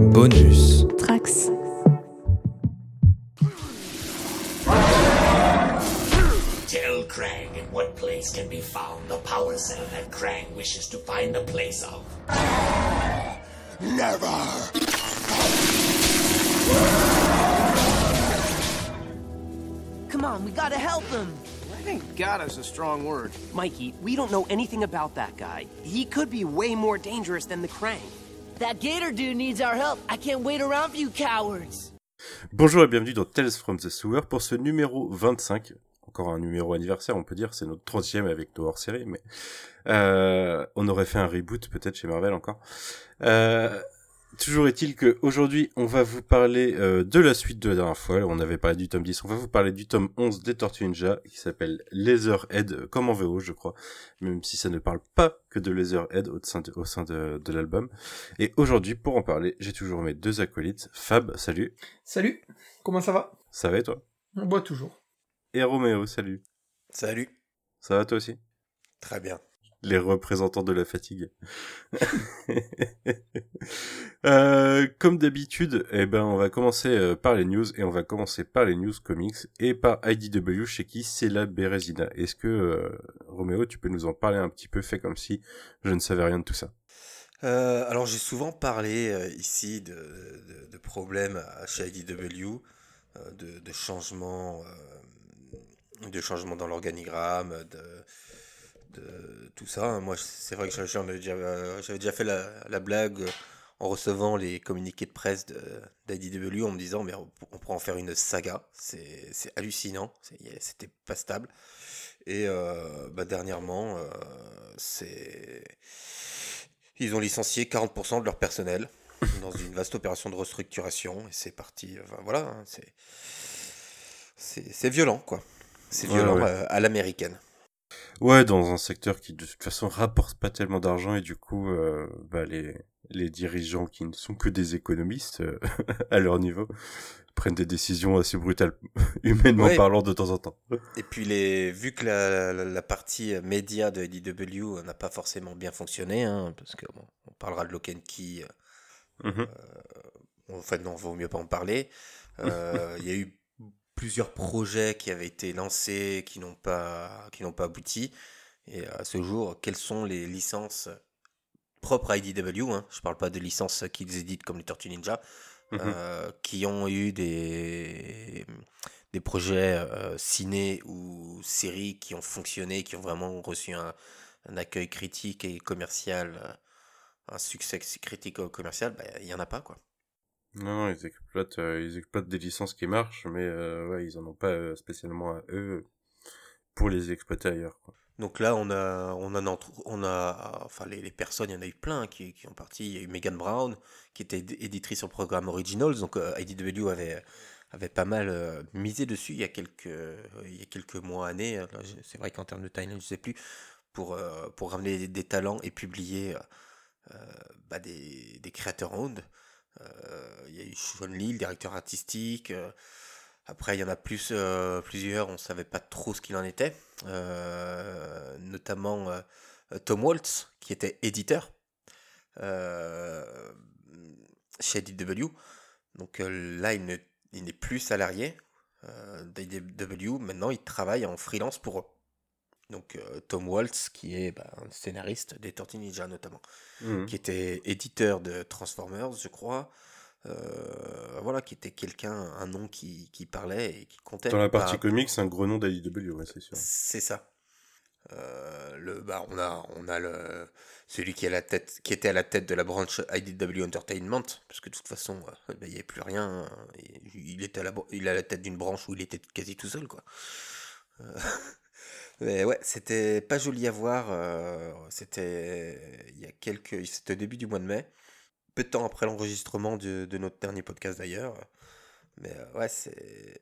Bonus. Trax. Tell Krang in what place can be found the power cell that Krang wishes to find the place of. Never! Come on, we gotta help him. I think God is a strong word. Mikey, we don't know anything about that guy. He could be way more dangerous than the Krang. That gator dude needs our help. I can't wait around for you cowards. Bonjour et bienvenue dans Tales from the Sewer pour ce numéro 25. Encore un numéro anniversaire, on peut dire, c'est notre troisième avec nos hors-série, mais euh, on aurait fait un reboot peut-être chez Marvel encore. Euh, toujours est-il que aujourd'hui on va vous parler euh, de la suite de la dernière fois. On avait parlé du tome 10, on va vous parler du tome 11 des Tortues Ninja qui s'appelle Leatherhead, comme en VO je crois, même si ça ne parle pas que de Leatherhead au sein de, au sein de, de l'album. Et aujourd'hui pour en parler, j'ai toujours mes deux acolytes. Fab, salut. Salut, comment ça va? Ça va et toi? On boit toujours. Et Roméo, salut. Salut. Ça va toi aussi? Très bien. Les représentants de la fatigue. euh, comme d'habitude, eh ben, on va commencer euh, par les news et on va commencer par les news comics et par IDW chez qui c'est la Bérésina. Est-ce que euh, Roméo, tu peux nous en parler un petit peu, fait comme si je ne savais rien de tout ça. Alors j'ai souvent parlé ici de, de, problèmes chez IDW, de, de changements, de changements dans l'organigramme, de, de tout ça. Moi, c'est vrai que déjà, euh, j'avais déjà fait la, la blague euh, en recevant les communiqués de presse d'IDW en me disant mais on, on pourrait en faire une saga. C'est hallucinant. C'était pas stable. Et euh, bah, dernièrement, euh, c'est ils ont licencié 40% de leur personnel dans une vaste opération de restructuration et c'est parti. Enfin, voilà, hein, c'est violent quoi. C'est Ouais, violent ouais. euh, à l'américaine. Ouais, dans un secteur qui de toute façon rapporte pas tellement d'argent et du coup, euh, bah, les, les dirigeants qui ne sont que des économistes euh, à leur niveau prennent des décisions assez brutales, humainement Ouais. parlant de temps en temps. Et puis les vu que la, la, la partie euh, média de IDW n'a pas forcément bien fonctionné, hein, parce que bon, on parlera de Lock and Key, euh, Mhm. en fait non, vaut mieux pas en parler. Euh, Il y a eu plusieurs projets qui avaient été lancés, qui n'ont pas, qui n'ont pas abouti. Et à ce jour, quelles sont les licences propres à IDW hein, Je parle pas de licences qu'ils éditent comme les Tortues Ninja, Mhm. euh, qui ont eu des, des projets euh, ciné ou séries qui ont fonctionné, qui ont vraiment reçu un, un accueil critique et commercial, euh, un succès critique commercial, bah, il y en a pas quoi. Non, ils exploitent, euh, ils exploitent des licences qui marchent, mais euh, ouais, ils en ont pas euh, spécialement à eux pour les exploiter ailleurs. Quoi. Donc là, on a, on a, on a, enfin les, les personnes, il y en a eu plein qui, qui ont parti. Il y a eu Megan Brown qui était éd- éditrice au programme Originals, donc IDW avait, avait pas mal misé dessus il y a quelques, il y a quelques mois, années. C'est vrai qu'en termes de timeline, je sais plus, pour, pour ramener des, talents et publier bah, des, des créateurs. Euh, il y a eu Sean Lee, le directeur artistique. euh, après, il y en a plus, euh, plusieurs, on savait pas trop ce qu'il en était. Notamment Tom Waltz, qui était éditeur chez DW. Donc là, il ne- n'est plus salarié d'IDW. Maintenant, il travaille en freelance pour eux. Donc euh, Tom Waltz, qui est bah, un scénariste des Tortues Ninja notamment Mhm. qui était éditeur de Transformers, je crois. Euh, voilà, qui était quelqu'un, un nom qui, qui parlait et qui comptait. Dans la partie Pas- comics, c'est un gros nom d'IDW, ouais, c'est sûr. C'est ça. Euh, le, bah, on a, on a le, celui qui, est à la tête, qui était à la tête de la branche IDW Entertainment, parce que de toute façon, bah, il n'y avait plus rien. hein, et il, était à la, il est à la tête d'une branche où il était quasi tout seul, quoi. Mais ouais, c'était pas joli à voir. euh, c'était il y a quelques, c'était au début du mois de mai, peu de temps après l'enregistrement de, de notre dernier podcast d'ailleurs. Mais euh, ouais, c'est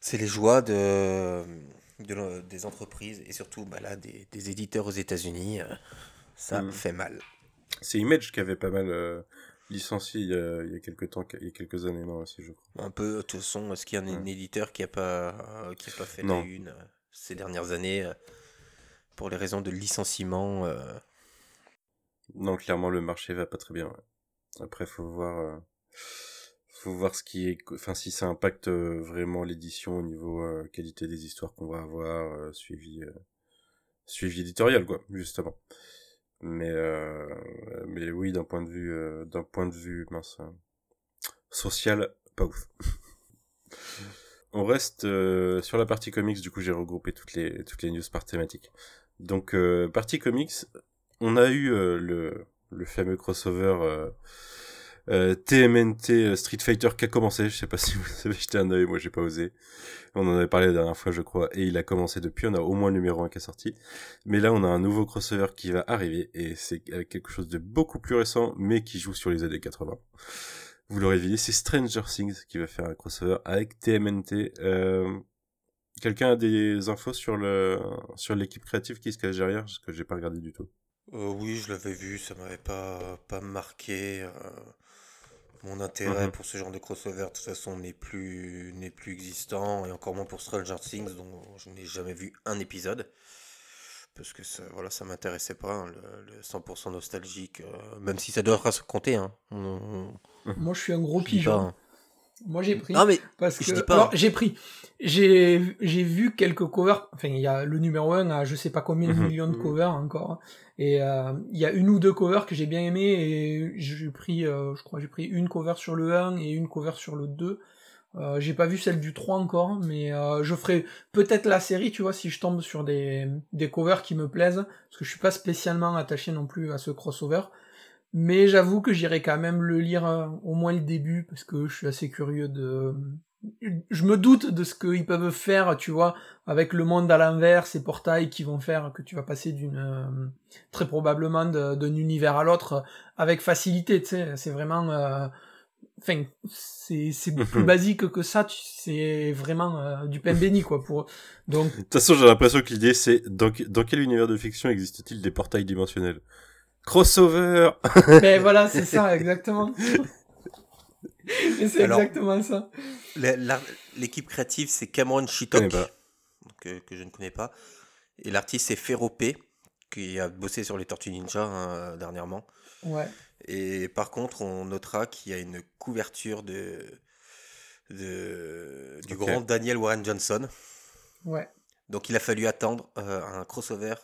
c'est les joies de, de des entreprises et surtout bah là des, des éditeurs aux États-Unis. euh, ça Mhm. fait mal. C'est Image qui avait pas mal euh, licencié il y, a, il y a quelques temps, il y a quelques années, non, aussi, je crois. Un peu, de toute façon, est-ce qu'il y a un, éditeur qui a pas, euh, qui a pas fait Non. la une ces dernières années euh, pour les raisons de licenciement euh, Non, clairement, le marché va pas très bien. ouais. Après, faut voir, euh, faut voir ce qui est, enfin, si ça impacte vraiment l'édition au niveau euh, qualité des histoires qu'on va avoir, euh, suivi, euh, suivi éditorial, quoi, justement. Mais, euh, mais oui, d'un point de vue, euh, d'un point de vue, mince, euh, social, pas ouf. On reste euh, sur la partie comics, du coup j'ai regroupé toutes les toutes les news par thématique. Donc euh, partie comics, on a eu euh, le le fameux crossover TMNT Street Fighter qui a commencé. Je sais pas si vous avez jeté un œil, moi j'ai pas osé. On en avait parlé la dernière fois, je crois, et il a commencé depuis. On a au moins le numéro 1 qui est sorti. Mais là, on a un nouveau crossover qui va arriver, et c'est quelque chose de beaucoup plus récent, mais qui joue sur les années 80. Vous l'aurez deviné, c'est Stranger Things qui va faire un crossover avec TMNT. Euh, Quelqu'un a des infos sur le sur l'équipe créative qui se cache derrière Parce que j'ai pas regardé du tout. Euh, oui, je l'avais vu, ça m'avait pas, pas marqué. euh, mon intérêt Mhm. pour ce genre de crossover, de toute façon, n'est plus, n'est plus existant, et encore moins pour Stranger Things, dont je n'ai jamais vu un épisode. Parce que ça, voilà, ça m'intéressait pas, hein, le, le 100% nostalgique, euh, même si ça doit se compter. Hein. On- Moi, je suis un gros pigeon. hein. Moi, j'ai pris. Non, mais Parce Je que dis pas. alors, j'ai pris j'ai j'ai vu quelques covers enfin il y a le numéro 1 à je sais pas combien de Mhm. millions de covers encore et euh, il y a une ou deux covers que j'ai bien aimé et j'ai pris euh, je crois j'ai pris une cover sur le 1 et une cover sur le 2 euh, j'ai pas vu celle du 3 encore mais euh, je ferai peut-être la série tu vois si je tombe sur des des covers qui me plaisent parce que je suis pas spécialement attaché non plus à ce crossover mais j'avoue que j'irai quand même le lire euh, au moins le début parce que je suis assez curieux de. Je me doute de ce qu'ils peuvent faire, tu vois, avec le monde à l'envers, ces portails qui vont faire que tu vas passer d'une euh, très probablement d'un univers à l'autre avec facilité, tu sais. C'est vraiment. euh, Enfin, c'est c'est plus basique que ça. tu- C'est vraiment euh, du pain béni, quoi. Pour donc De toute façon, j'ai l'impression que l'idée c'est dans, dans quel univers de fiction existe-t-il des portails dimensionnels? Crossover Ben voilà, c'est ça, exactement. Et c'est exactement ça. L'équipe créative, c'est Cameron Chitok, donc, euh, que je ne connais pas. Et l'artiste, c'est Ferropé, qui a bossé sur les Tortues Ninja hein, dernièrement. Ouais. Et par contre, on notera qu'il y a une couverture de, de du grand Daniel Warren Johnson. Ouais. Donc il a fallu attendre euh, un crossover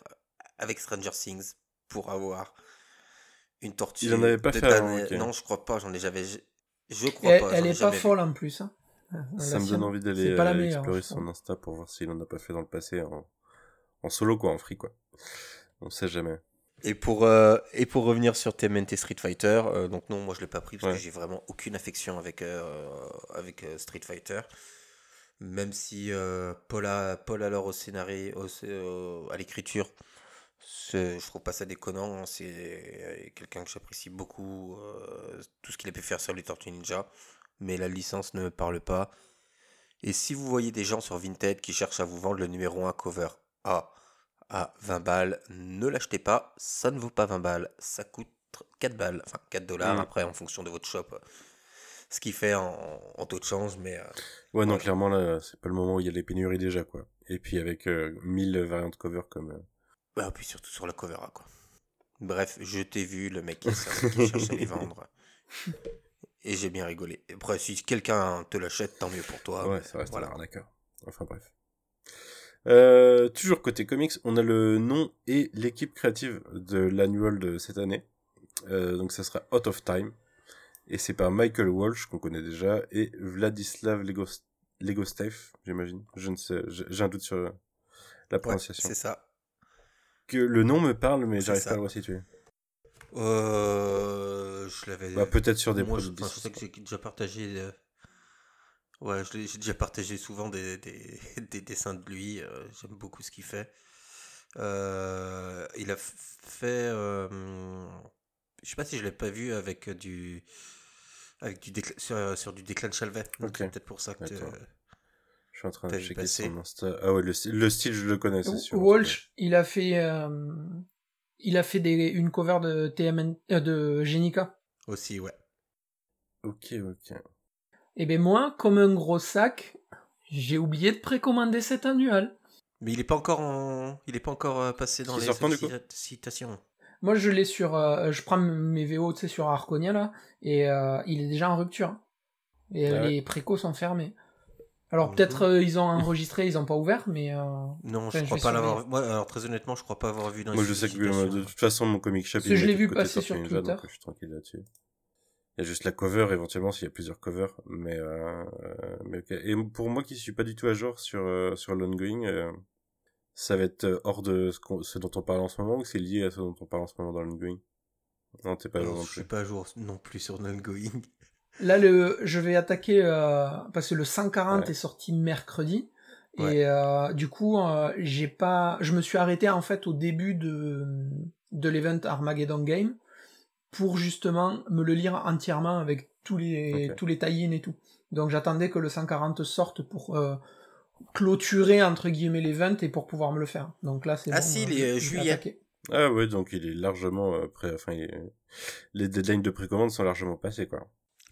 avec Stranger Things pour avoir une tortue. Il en avait pas fait avant. Non, je crois pas. J'en ai jamais. Je crois elle, pas. elle est pas folle en plus. Hein. La Ça me sienne, donne envie d'aller euh, explorer son Insta pour voir s'il en a pas fait dans le passé en, en solo quoi, en free quoi. On sait jamais. Et pour, euh, et pour revenir sur TMNT Street Fighter, euh, donc non, moi je l'ai pas pris parce Ouais. que j'ai vraiment aucune affection avec, euh, avec euh, Street Fighter. Même si euh, Paul, a, Paul alors au scénario, au à l'écriture, je trouve pas ça déconnant. hein, C'est euh, quelqu'un que j'apprécie beaucoup, euh, tout ce qu'il a pu faire sur les Tortues Ninja. Mais la licence ne me parle pas. Et si vous voyez des gens sur Vinted qui cherchent à vous vendre le numéro 1 cover A à 20 balles, ne l'achetez pas, ça ne vaut pas 20 balles, ça coûte 4 balles, enfin 4 dollars Mm. après en fonction de votre shop, ce qui fait en, en taux de change, mais euh, Ouais, non, clairement là, c'est pas le moment où il y a les pénuries déjà quoi. Et puis avec euh, 1000 variantes cover comme bah, puis surtout sur la cover quoi. Bref, je t'ai vu, le mec qui, cherche- qui cherche à les vendre, et j'ai bien rigolé. Après, si quelqu'un te l'achète, tant mieux pour toi. Ouais, ça reste voilà. arnaqueur. Enfin bref. Euh, toujours côté comics, on a le nom et l'équipe créative de l'annual de cette année. Euh, donc ça sera Out of Time. Et c'est par Michael Walsh, qu'on connaît déjà, et Vladislav Legos- Legostev, j'imagine. Je ne sais, j'ai un doute sur la Ouais, prononciation. c'est ça. Que le nom me parle, mais j'arrive pas à le resituer. Euh, je l'avais. Bah, peut-être sur des Moi, je, produits. enfin, je sais que j'ai déjà partagé. euh, Ouais, j'ai déjà partagé souvent des, des, des dessins de lui. euh, J'aime beaucoup ce qu'il fait. Euh, il a fait. euh, je sais pas si je l'ai pas vu avec du. Avec du sur, sur du déclin de Chalvet. Donc Ok. c'est peut-être pour ça que. Je suis en train de checker passer. son Insta. Ah ouais, le, style- le style, je le connais, c'est sûr. Walsh, il a fait, euh, il a fait des, une cover de TMN, euh, de Genica. Aussi, ouais. Ok, ok. Et ben moi, comme un gros sac, j'ai oublié de précommander cet annual. Mais il est pas encore en... il est pas encore euh, passé dans les citations. Moi, je l'ai sur, euh, je prends mes VO, tu sais, sur Arconia là, et euh, il est déjà en rupture. Et Ah ouais. les précos sont fermés. Alors peut-être euh, ils ont enregistré, ils ont pas ouvert, mais euh, Non, Enfin, je crois pas l'avoir. Moi, alors très honnêtement, je crois pas avoir vu dans Moi, je sais que euh, de toute façon, mon comic shop, Parce que il je l'ai vu passer sur Ninja, Twitter. donc je suis tranquille là-dessus. Il y a juste la cover, éventuellement, s'il y a plusieurs covers. Mais, euh, euh, mais ok. Et pour moi qui suis pas du tout à jour sur, euh, sur l'ongoing, euh, ça va être hors de ce, qu'on- ce dont on parle en ce moment ou c'est lié à ce dont on parle en ce moment dans l'ongoing? Non, t'es pas à jour Non, non je suis plus. pas à jour non plus sur Nongoing. Là le, je vais attaquer euh, parce que le 140 Ouais. est sorti mercredi. Ouais. Et euh, du coup, euh, j'ai pas, je me suis arrêté en fait au début de de l'event Armageddon Game pour justement me le lire entièrement avec tous les tous les tie-in et tout. Donc j'attendais que le 140 sorte pour euh, clôturer entre guillemets l'event et pour pouvoir me le faire. Donc là c'est Ah bon, si, euh, euh, vais juillet. attaquer. Ah ouais, donc il est largement euh, prêt. Enfin, est- les deadlines de précommande sont largement passés, quoi.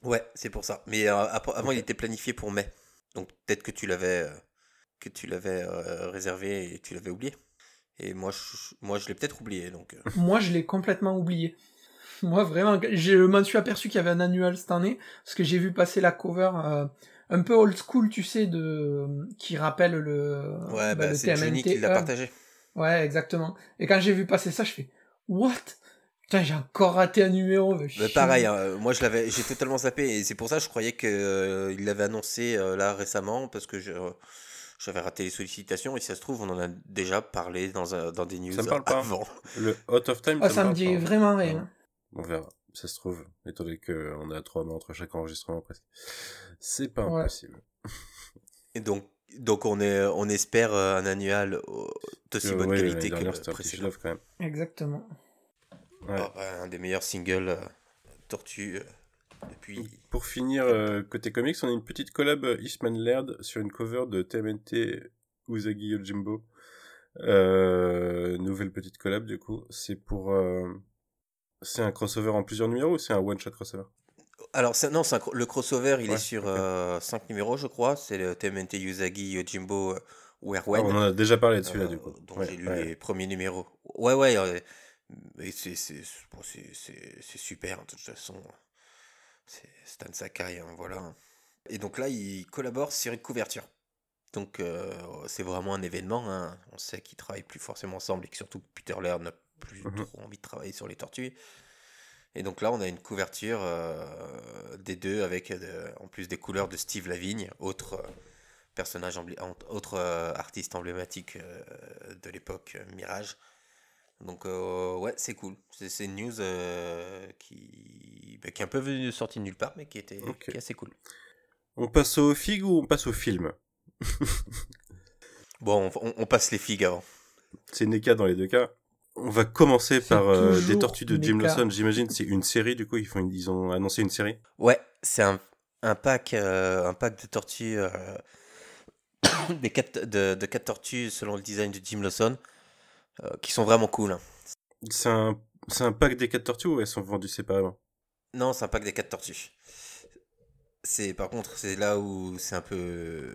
Ouais, c'est pour ça. Mais euh, avant, il était planifié pour mai. Donc peut-être que tu l'avais euh, que tu l'avais euh, réservé et tu l'avais oublié. Et moi, je, moi, je l'ai peut-être oublié. Donc, Moi, je l'ai complètement oublié. Moi, vraiment, je m'en suis aperçu qu'il y avait un annual cette année, parce que j'ai vu passer la cover un peu old school, tu sais, de qui rappelle le, ouais, bah, bah, c'est Johnny qui l'a partagé. Ouais, exactement. Et quand j'ai vu passer ça, je fais What? Putain, j'ai encore raté un numéro. Bah, chier. pareil, hein, moi je l'avais, j'ai totalement zappé et c'est pour ça que je croyais que euh, il l'avait annoncé euh, là récemment parce que euh, j'avais raté les sollicitations et si ça se trouve on en a déjà parlé dans, un- dans des news Ça me parle pas. avant. Le Out of Time, Ah, ça me parle dit pas. vraiment rien. Ouais. On verra. Ça se trouve, étant donné qu'on a trois mois entre chaque enregistrement presque. C'est pas Ouais. impossible. Et donc, donc on est, on espère euh, un annual euh, d'aussi Euh, bonne ouais, qualité que le précédent. chef-d'œuvre quand même. Exactement. Ouais. Bah, un des meilleurs singles euh, Tortue euh, depuis. Pour finir, euh, côté comics, on a une petite collab euh, Eastman Laird sur une cover de TMNT Usagi Yojimbo. Euh, nouvelle petite collab du coup. C'est pour... euh, C'est un crossover en plusieurs numéros ou c'est un one-shot crossover? Alors non, un le crossover, il Ouais, est sur ok. 5 numéros je crois. C'est le TMNT Yuzagi Yojimbo euh, Ah, Werwen. On en a déjà parlé de celui-là Euh, du coup. dont Ouais, j'ai lu ouais. les premiers numéros. Ouais, ouais, mais c'est bon, super, de toute façon. C'est Stan Sakai, hein, voilà. Et donc là, ils collaborent sur une couverture. Donc euh, c'est vraiment un événement. hein. On sait qu'ils travaillent plus forcément ensemble et que surtout Peter Laird n'a plus Mhm. trop envie de travailler sur les tortues. Et donc là, on a une couverture euh, des deux avec euh, en plus des couleurs de Steve Lavigne, autre personnage, autre artiste emblématique de l'époque Mirage. Donc euh, ouais, c'est cool. C'est c'est une news euh, qui, bah, qui est un peu venue sortie de nulle part, mais qui était Ok. qui est assez cool. On passe au fig ou on passe au film Bon, on, on- on passe les figues avant. C'est NECA dans les deux cas. On va commencer par euh, des tortues de Jim NECA. Lawson. J'imagine c'est une série du coup. Ils font une- ils ont annoncé une série. Ouais, c'est un, un pack euh, un pack de tortues euh, des quatre, de, de quatre tortues selon le design de Jim Lawson euh, qui sont vraiment cool. hein. C'est un un pack des quatre tortues ou elles sont vendues séparément? Non, c'est un pack des quatre tortues. C'est par contre, c'est là où c'est un peu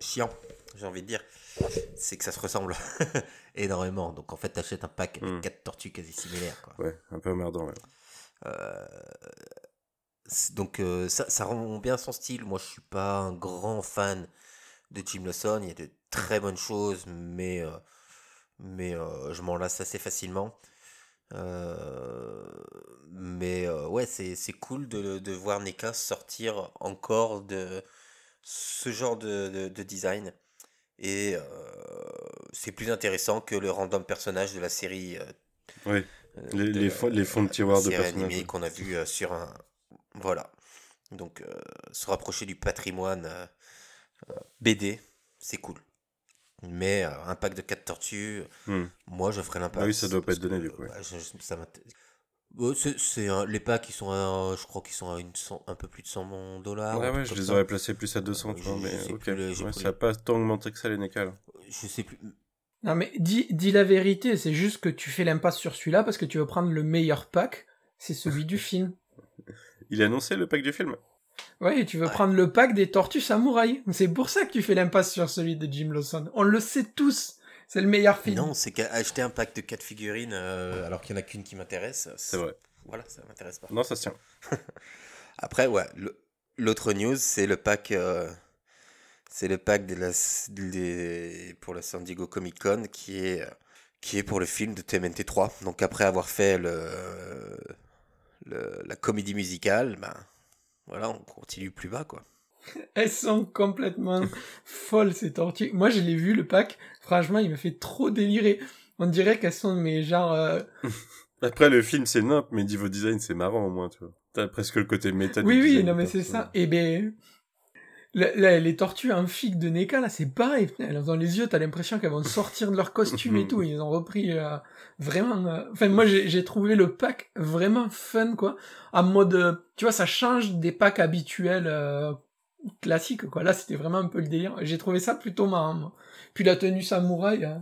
chiant, j'ai envie de dire. C'est que ça se ressemble énormément. Donc en fait, t'achètes un pack avec Hmm. quatre tortues quasi similaires. Quoi. Ouais, un peu emmerdant. Ouais. Euh, donc euh, ça, ça rend bien son style. Moi, je suis pas un grand fan de Jim Lawson. Il y a de très bonnes choses, mais euh, mais euh, je m'en lasse assez facilement. Euh, mais euh, ouais, c'est c'est cool de, de voir NECA sortir encore de ce genre de, de, de design. Et c'est plus intéressant que le random personnage de la série. Oui. Les- les fonds- les fonds de tiroir de personnages, qu'on a vu sur un. Voilà. Donc, se rapprocher du patrimoine BD, c'est cool. Mais euh, un pack de 4 tortues, Hmm. moi je ferai l'impasse. Ah oui, ça doit pas être donné, que, du coup, ouais. je- ça c'est les packs, ils sont à, je crois qu'ils sont à une cent- un peu plus de 100 dollars. ouais, ouais, je les aurais placés plus à 200, tu Euh, vois, mais je sais ok. plus le- j'ai Ouais, plus ça a pas tant augmenté que ça les NECA. là. Je sais plus. Non mais dis, dis la vérité, c'est juste que tu fais l'impasse sur celui-là parce que tu veux prendre le meilleur pack, c'est celui du film. Il a annoncé le pack du film? Ouais, et tu veux Ouais. prendre le pack des tortues samouraï. C'est pour ça que tu fais l'impasse sur celui de Jim Lawson. On le sait tous. C'est le meilleur film. Non, c'est qu'acheter un pack de 4 figurines euh, alors qu'il n'y en a qu'une qui m'intéresse. C'est vrai. Voilà, ça m'intéresse pas. Non, ça se tient. Après, ouais, l'autre news, c'est le pack. euh, c'est le pack de la, des- pour la San Diego Comic Con qui est, qui est pour le film de TMNT 3. Donc après avoir fait le, le- la comédie musicale, ben voilà, on continue plus bas quoi. Elles sont complètement folles, ces tortues. Moi, je l'ai vu, le pack. Franchement, il me fait trop délirer. On dirait qu'elles sont, mais genre... euh, Après, le film, c'est nimp, mais niveau design, c'est marrant au moins, tu vois. T'as presque le côté méta du Oui, oui, non, mais c'est ça. Et ben... la- la- les tortues amphiques de NECA, là, c'est pareil. Elles ont les yeux, t'as l'impression qu'elles vont sortir de leur costume et tout. Ils ont repris euh, vraiment... euh, Enfin, moi, j'ai trouvé le pack vraiment fun, quoi. En mode... euh, Tu vois, ça change des packs habituels classiques, quoi. Là, c'était vraiment un peu le délire. J'ai trouvé ça plutôt marrant, moi. Puis la tenue samouraï... euh,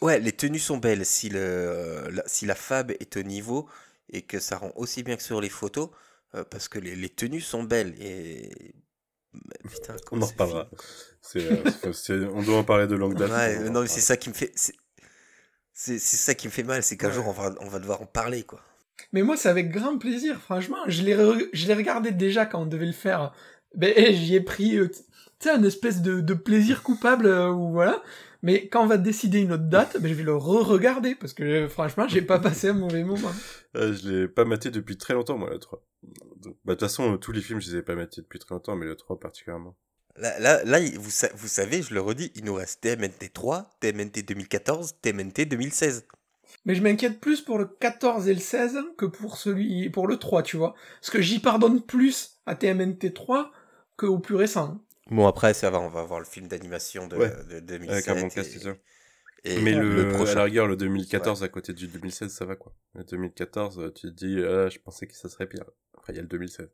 Ouais, les tenues sont belles. Si, le, la, si la fab est au niveau et que ça rend aussi bien que sur les photos, parce que les, les tenues sont belles. Et. Putain, On en reparlera. On doit en parler de longue date. Ouais, non, mais c'est ça qui me fait. C'est ça qui me fait mal, c'est qu'un jour on va, on va devoir en parler, quoi. Mais moi, c'est avec grand plaisir, franchement. Je l'ai, re- je l'ai regardé déjà quand on devait le faire. Ben, eh, j'y ai pris, euh, tu sais, un espèce de, de plaisir coupable, euh, ou voilà. Mais quand on va décider une autre date, ben, je vais le re-regarder, parce que euh, franchement, j'ai pas passé un mauvais moment. Euh, je l'ai pas maté depuis très longtemps, moi, le 3. Donc, Bah, de toute façon, tous les films, je les ai pas matés depuis très longtemps, mais le 3 particulièrement. Là, là, là, il- vous, sa- vous savez, je le redis, il nous reste TMNT 3, TMNT 2014, TMNT 2016. Mais je m'inquiète plus pour le 14 et le 16 que pour celui, pour le 3, tu vois. Parce que j'y pardonne plus à TMNT 3 qu'au plus récent. Bon, après, ça va, on va voir le film d'animation de, Ouais, de 2007. Avec un bon et-. Et mais le, prochain. la rigueur, le 2014 à côté du 2016, ça va, quoi. Le 2014, euh, tu te dis, ah, je pensais que ça serait pire. Après, il y a le 2016.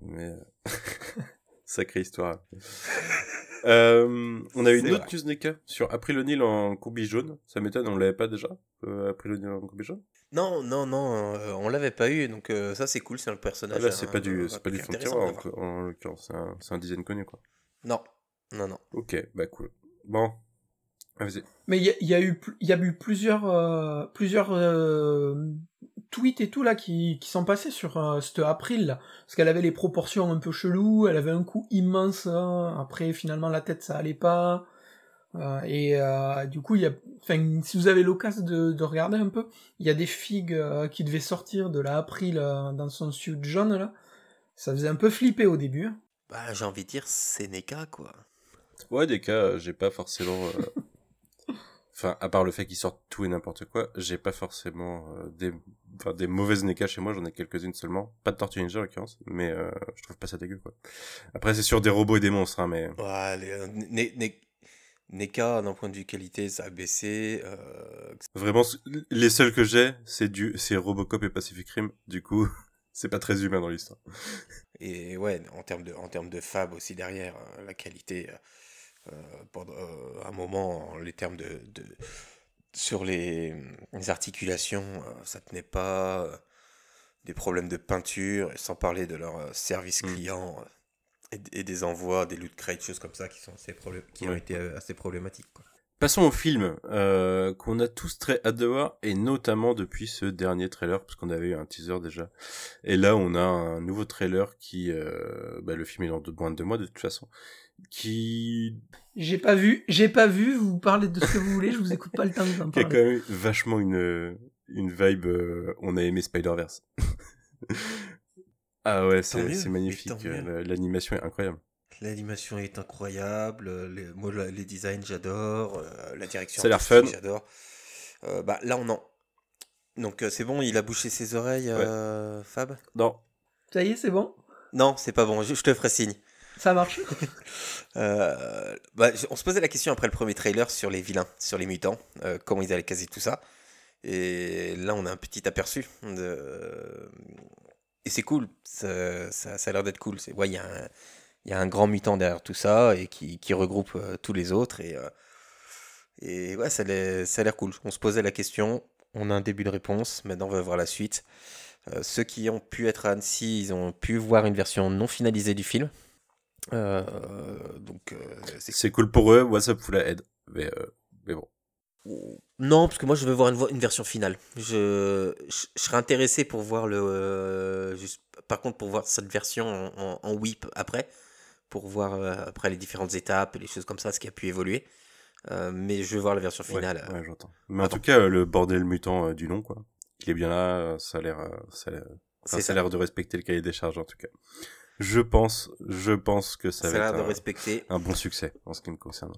Mais, euh, sacrée histoire. Euh, on a eu une C'est autre news NECA sur April O'Neil en combi jaune. Ça m'étonne, on l'avait pas déjà, euh, April O'Neil en combi jaune? Non, non, non, euh, on l'avait pas eu, donc euh, ça c'est cool, c'est un Ah, personnage. là, c'est pas du, un c'est pas du fond voir. en, en l'occurrence. C'est un, c'est un design connu, quoi. Non, non, non. Ok, bah cool. Bon. Ah, vas-y. Mais il y, a- il y a eu, pl- il y a eu plusieurs, euh, plusieurs euh, tweets et tout là qui, qui sont passés sur euh, cette April là, parce qu'elle avait les proportions un peu cheloues, elle avait un cou immense. hein. après, finalement, la tête ça allait pas. Euh, et euh, du coup, il y a, enfin, si vous avez l'occasion de, de regarder un peu, il y a des figues euh, qui devaient sortir de la April euh, dans son suit jaune là. Ça faisait un peu flipper au début. hein. Bah, j'ai envie de dire, c'est NECA, quoi. Ouais, des cas, j'ai pas forcément. Enfin, à part le fait qu'ils sortent tout et n'importe quoi, j'ai pas forcément euh, des... Enfin, des mauvaises NECA chez moi, j'en ai quelques-unes seulement. Pas de Tortue Ninja en l'occurrence, mais euh, je trouve pas ça dégueu quoi. Après, c'est sur des robots et des monstres, hein, mais. Ouais, les, euh, Ne- Ne- NECA, d'un point de vue qualité, ça a baissé. Vraiment, les seuls que j'ai, c'est du, c'est Robocop et Pacific Rim. Du coup, c'est pas très humain dans l'histoire. et ouais, en termes de, en termes de fab aussi derrière, euh, la qualité, pendant euh, un moment, les termes de, de sur les, les articulations, euh, ça tenait pas. euh, des problèmes de peinture, sans parler de leur euh, service Mm. client euh, et, des envois, des loot crates, choses comme ça qui sont assez qui ont été euh, assez problématiques. Quoi. Passons au film euh, qu'on a tous très hâte de voir, et notamment depuis ce dernier trailer, parce qu'on avait eu un teaser déjà. Et là, on a un nouveau trailer qui... Euh, bah, le film est dans moins de deux mois de toute façon. Qui, J'ai pas vu, j'ai pas vu. Vous parlez de ce que vous voulez, je vous écoute pas le temps de vous en qui a quand même vachement une, une vibe... euh, on a aimé Spider-Verse. ah ouais, c'est magnifique. euh, L'animation est incroyable. L'animation est incroyable, euh, les, moi la- les designs j'adore, euh, la direction Ça a l'air fun. j'adore. Euh, bah là on en... Donc euh, c'est bon, il a bouché ses oreilles, euh, Fab? Non, Ça y est, c'est bon, Non, c'est pas bon, je, je te ferai signe. Ça marche. Euh, bah, on se posait la question après le premier trailer sur les vilains, sur les mutants, euh, comment ils allaient caser tout ça. Et là, on a un petit aperçu. De... Et c'est cool, ça, a l'air d'être cool. Il y, a un- grand mutant derrière tout ça et qui, regroupe euh, tous les autres. Et, euh, ouais, ça a l'air cool. On se posait la question, on a un début de réponse, maintenant on va voir la suite. Euh, ceux qui ont pu être à Annecy, ils ont pu voir une version non finalisée du film. Euh, donc euh, c'est cool pour eux, moi ça me fout la haine. Mais, euh, Mais bon. Non, parce que moi je veux voir une, version finale. Je, je, je serais intéressé pour voir le. euh, juste- par contre, pour voir cette version en, en, en whip après, pour voir euh, après les différentes étapes et les choses comme ça, ce qui a pu évoluer. Euh, mais je veux voir la version finale. ouais, j'entends. Mais en tout cas, le bordel mutant du nom, quoi. Il est bien là, ça a l'air, ça a l'air- enfin, C'est ça a ça. l'air de respecter le cahier des charges, en tout cas. Je pense, je pense que ça va être de un, respecter. un bon succès, en ce qui me concerne.